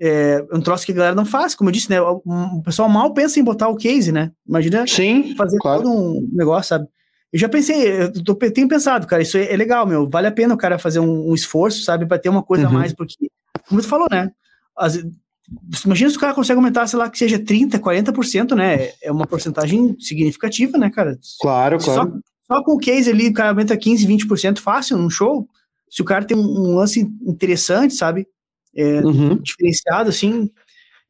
é um troço que a galera não faz, como eu disse, né? O, pessoal mal pensa em botar o case, né? Imagina Sim, fazer claro. todo um negócio, sabe? Eu já pensei, eu tô- tenho pensado, cara, isso é, é legal, meu. Vale a pena o cara fazer um, um esforço, sabe, pra ter uma coisa a Uhum. mais, porque, como tu falou, né? As- imagina se o cara consegue aumentar, sei lá, que seja 30%, 40%, né? É uma porcentagem significativa, né, cara? Claro, Só, claro. só com o case ali, o cara aumenta 15%, 20% fácil num show. Se o cara tem um, um lance interessante, sabe? É, Uhum. diferenciado, assim,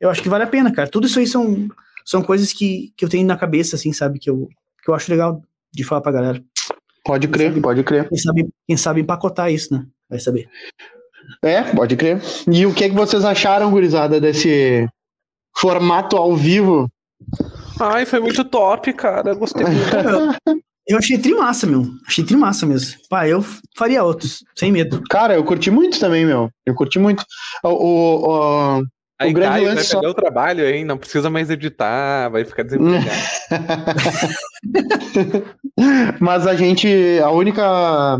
eu acho que vale a pena, cara. Tudo isso aí são, são coisas que, que eu tenho na cabeça, assim, sabe? Que eu, que eu acho legal de falar pra galera. Pode crer, pode crer. Quem sabe, quem sabe empacotar isso, né? Vai saber. É, pode crer. E o que, é que vocês acharam, gurizada, desse formato ao vivo? Ai, foi muito top, cara. Gostei muito. Eu achei trimassa, meu. Achei trimassa mesmo. Pá, eu faria outros, sem medo. Cara, eu curti muito também, meu. Eu curti muito. O, o, o, Aí o grande cai, vai lance só. perder o trabalho, hein? Não precisa mais editar, vai ficar desempregado. Mas a gente, a única,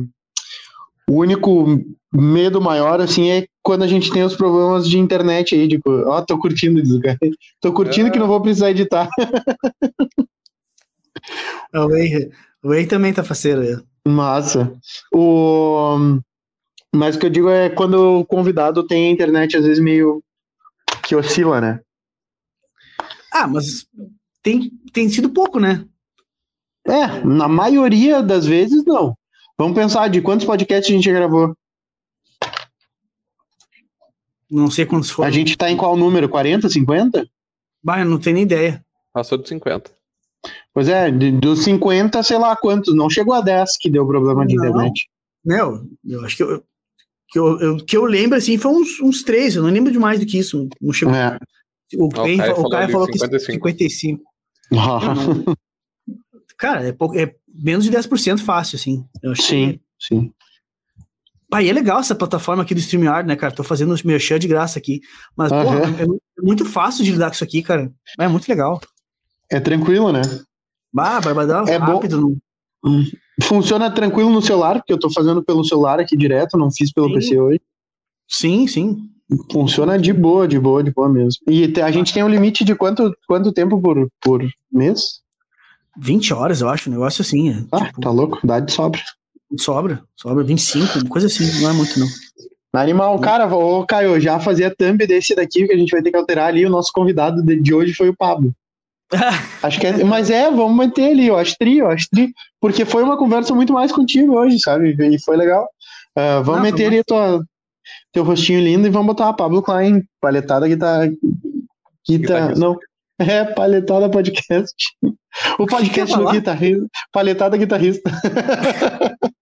o único medo maior, assim, é quando a gente tem os problemas de internet aí, tipo, ó, tô curtindo isso, cara. Tô curtindo É. que não vou precisar editar. O Way também tá faceiro. é. Massa. O... Mas o que eu digo é quando o convidado tem a internet, às vezes, meio que oscila, né? Ah, mas tem, tem sido pouco, né? É, na maioria das vezes, não. Vamos pensar de quantos podcasts a gente já gravou. Não sei quantos foram. A gente tá em qual número? 40, 50? Bah, eu não tenho nem ideia. Passou de 50. Pois é, de- dos 50, sei lá quantos. Não chegou a 10 que deu problema de Não. internet. Meu, eu acho que eu, que eu, eu, que eu lembro, assim, foi uns, uns três. Eu não lembro de mais do que isso. Não chegou. É. O, o Caio, Caio o falou falou que 55. 55. Eu não- Cara, é, pouco, é menos de 10% fácil, assim. Eu acho sim, que- sim. E é legal essa plataforma aqui do StreamYard, né, cara? Tô fazendo os meus de graça aqui. Mas, é, é muito fácil de lidar com isso aqui, cara. É muito legal. É tranquilo, né? Bah, Barbadão, É bom. rápido. não- Funciona tranquilo no celular, porque eu tô fazendo pelo celular aqui direto, não fiz pelo Sim. PC hoje. Sim, sim. Funciona de boa, de boa, de boa mesmo. E a gente tem um limite de quanto, quanto tempo por, por mês? 20 horas, eu acho, um negócio assim. é, Ah, tipo, tá louco, dá de sobra. Sobra, sobra, 25, uma coisa assim, não é muito não. Animal, cara, ô Caio, já fazia thumb desse daqui que a gente vai ter que alterar ali. O nosso convidado de, de hoje foi o Pablo. Acho que é, mas é, vamos manter ali, eu acho tri, eu acho tri, porque foi uma conversa muito mais contigo hoje, sabe? E foi legal. Ah, vamos foi meter ali tua, teu rostinho lindo e vamos botar a Pablo Klein, paletada que tá. Que tá Guitarrista. não, é, paletada podcast. O podcast do guitarrista. Paletada guitarrista.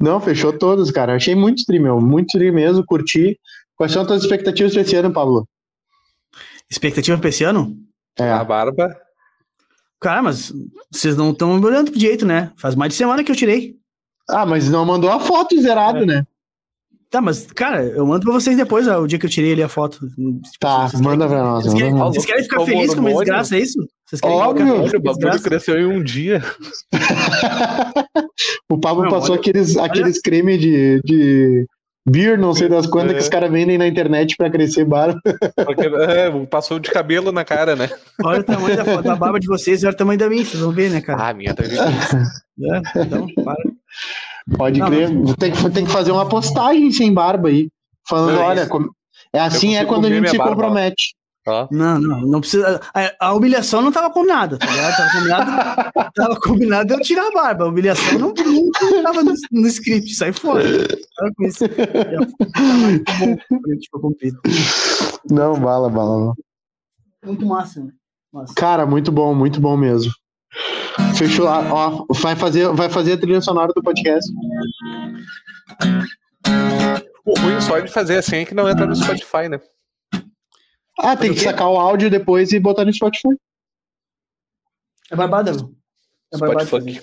Não, fechou todos, cara. Achei muito stream, meu. Muito stream mesmo, curti. Quais são as tuas expectativas pra esse ano, Pablo? Expectativa pra esse ano? É. A barba. Cara, mas vocês não estão me olhando pro jeito, né? Faz mais de semana que eu tirei. Ah, mas não mandou a foto zerada, É. né? Tá, mas, cara, eu mando pra vocês depois, ó, o dia que eu tirei ali a foto. Tá, Vocês manda querem- pra nós. Vocês querem, vocês querem ficar felizes com uma hormônio. desgraça, é isso? Vocês querem Óbvio. ficar felizes Olha, com o bagulho desgraça? cresceu em um dia. o Pablo Não, passou olha- aqueles, aqueles creme de, de beer, não sei das quantas, É. que os caras vendem na internet pra crescer barba. Porque, é, passou de cabelo na cara, né? Olha o tamanho da, da barba de vocês e olha o tamanho da minha, vocês vão ver, né, cara? Ah, a minha tá de É, então, para. Pode Não, crer. Tem, que, tem que fazer uma postagem sem barba aí. Falando, Não, é olha, isso. é assim é quando a gente se barba, compromete. Não, não, não precisa. A, a humilhação não tava combinada, tá ligado? Tava combinado, tava combinado eu tirar a barba. A humilhação não, não tava no, no script, sai fora. Para com isso. Não, bala, bala. bala. Muito massa, né? Massa. Cara, muito bom, muito bom mesmo. Fechou. Ah, Ó, vai fazer, vai fazer a trilha sonora do podcast. O ruim só de fazer assim é que não entra no Spotify, né? Ah, tem que sacar o áudio depois e botar no Spotify. É barbada, meu. É barbada. Spotify.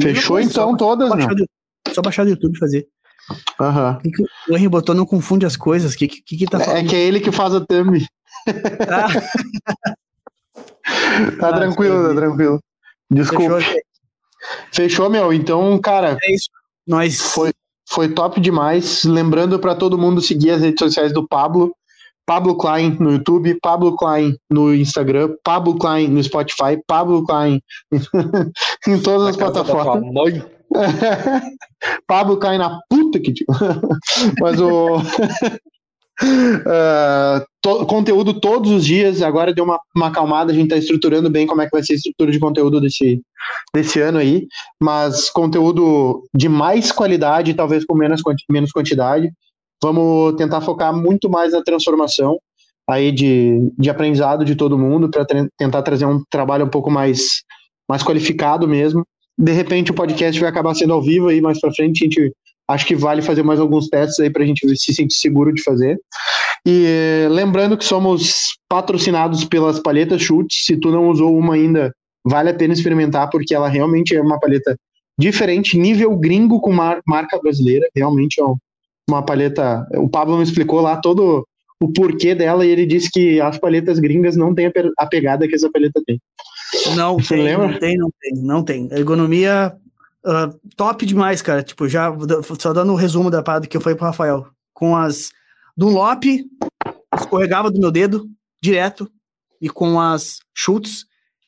Fechou coisa, então só- todas, só né? baixar, do, só baixar do YouTube e fazer. Aham. O que, que o Henry botou não confunde as coisas. O que, que, que tá É falando? que é ele que faz a thumb. Ah, Tá Ah, tranquilo, tá tranquilo. fechou. Desculpa. Fechou, meu. Então, cara, É isso. Nós. Foi. foi top demais. Lembrando pra todo mundo seguir as redes sociais do Pablo. Pablo Klein no YouTube, Pablo Klein no Instagram, Pablo Klein no Spotify, Pablo Klein em todas as Na tua plataformas. Pablo cai na puta que te... Mas o. Ah, to- conteúdo todos os dias, agora deu uma, uma acalmada, a gente tá estruturando bem como é que vai ser a estrutura de conteúdo desse, desse ano aí, mas conteúdo de mais qualidade, talvez com menos, menos quantidade. Vamos tentar focar muito mais na transformação aí de, de aprendizado de todo mundo, para tentar trazer um trabalho um pouco mais, mais qualificado mesmo de repente o podcast vai acabar sendo ao vivo aí mais pra frente. A gente acho que vale fazer mais alguns testes aí pra gente se sentir seguro de fazer. E lembrando que somos patrocinados pelas palhetas chutes. Se tu não usou uma ainda, vale a pena experimentar, porque ela realmente é uma paleta diferente, nível gringo com mar marca brasileira. Realmente é uma paleta. O Pablo me explicou lá todo o porquê dela e ele disse que as paletas gringas não têm a pegada que essa paleta tem. Não Você tem, lembra? não tem, não tem, não tem. ergonomia uh, top demais, cara. Tipo, já só dando o um resumo da parada que eu falei pro Rafael. Com as Dunlop, escorregava do meu dedo direto e com as chutes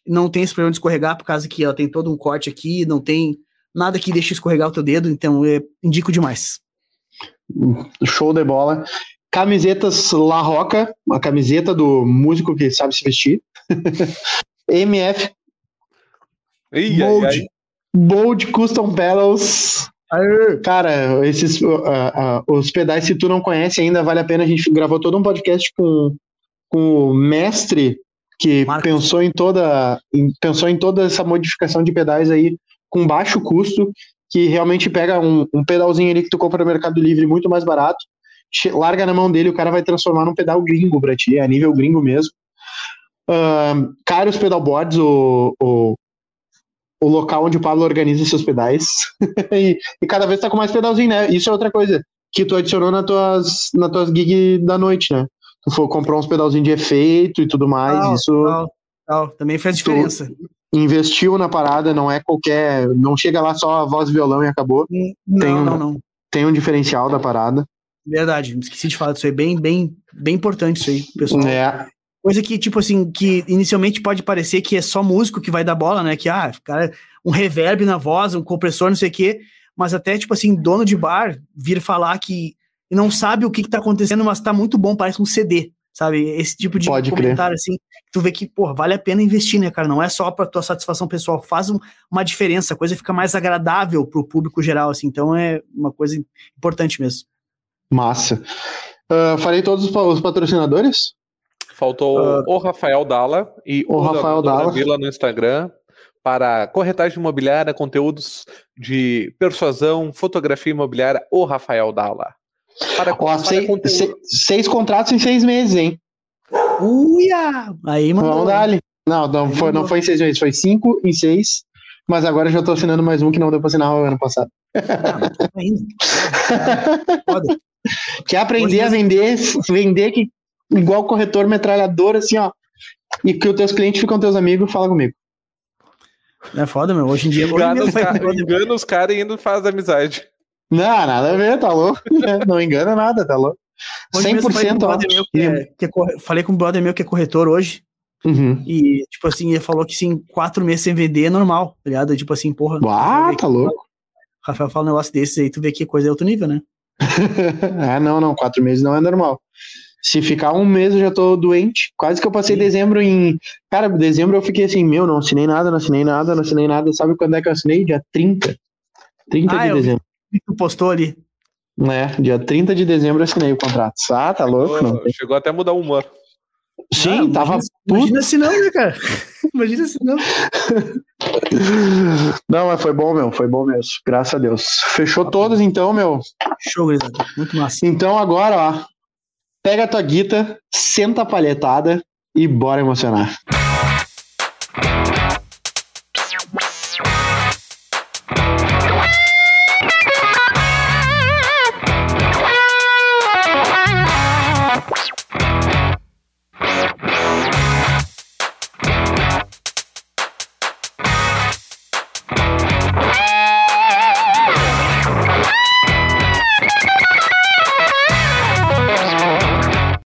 não tem esse problema de escorregar por causa que ela tem todo um corte aqui, não tem nada que deixe escorregar o teu dedo, então eu indico demais. Show de bola. Camisetas La Roca, uma camiseta do músico que sabe se vestir. MF Ei, Bold, ai, ai. Bold Custom Pedals. Cara, esses uh, uh, os pedais, se tu não conhece ainda, vale a pena. A gente gravou todo um podcast com, com o mestre que pensou em toda pensou em toda essa modificação de pedais aí com baixo custo, que realmente pega um, um pedalzinho ali que tu compra no Mercado Livre muito mais barato, larga na mão dele, o cara vai transformar num pedal gringo pra ti, a nível gringo mesmo. Uh, caros pedalboards, o, o, o local onde o Pablo organiza seus pedais. e, e, cada vez tá com mais pedalzinho, né? Isso é outra coisa que tu adicionou nas tuas, nas tuas gigs da noite, né? Tu for, comprou uns pedalzinhos de efeito e tudo mais. Não, isso não, não, também faz diferença. Investiu na parada, não é qualquer. Não chega lá só a voz e violão e acabou. Não, tem um, não, não. Tem um diferencial da parada. Verdade, esqueci de falar disso aí. Bem, bem, bem importante isso aí, pessoal. É. Coisa que, tipo assim, que inicialmente pode parecer que é só músico que vai dar bola, né? Que, ah, cara, um reverb na voz, um compressor, não sei o quê. Mas até, tipo assim, dono de bar vir falar que não sabe o que, que tá acontecendo, mas tá muito bom, parece um CD, sabe? Esse tipo de pode comentário, crer. assim, tu vê que, pô, vale a pena investir, né, cara? Não é só pra tua satisfação pessoal, faz um, uma diferença, a coisa fica mais agradável pro público geral, assim, então é uma coisa importante mesmo. Massa. Uh, falei todos os patrocinadores? Faltou uh, o Rafael Dalla e o, o Rafael Dalla Vila no Instagram para corretagem imobiliária, conteúdos de persuasão, fotografia imobiliária, o Rafael Dalla. Para, Ó, para seis, seis, seis, contratos em seis meses, hein? Uia! Aí, mano. Vamos dar ali. Não, não, foi, não foi em seis meses, foi cinco em seis. Mas agora já tô assinando mais um que não deu pra assinar o ano passado. Quer aprender a vender, vender que igual corretor metralhador, assim, ó. E que os teus clientes ficam teus amigos, fala comigo. É foda, meu. Hoje em dia. Engana, os, caras e ainda faz amizade. Não, nada a ver, tá louco. Não engana nada, tá louco. Hoje 100% ó. Que é, que é, falei com um brother meu que é corretor hoje. Uhum. E, tipo assim, ele falou que sim, quatro meses sem vender é normal, tá ligado? Tipo assim, porra. Ah, tá louco. O Rafael fala um negócio desses aí, tu vê que coisa é outro nível, né? ah, não, não, quatro meses não é normal. Se ficar um mês eu já tô doente. Quase que eu passei Sim. dezembro em. Cara, dezembro eu fiquei assim, meu, não assinei nada, não assinei nada, não assinei nada. Sabe quando é que eu assinei? Dia 30. 30 ah, de dezembro. Vi. Tu postou ali. É, dia 30 de dezembro eu assinei o contrato. Ah, tá louco? Chegou, chegou até a mudar o humor. Sim, não, tava imagina, puto. Imagina se não, né, cara? imagina se não. Não, mas foi bom, meu. Foi bom mesmo. Graças a Deus. Fechou todos, então, meu. Show, Muito massa. Então, agora, ó. Pega a tua guita, senta a palhetada e bora emocionar.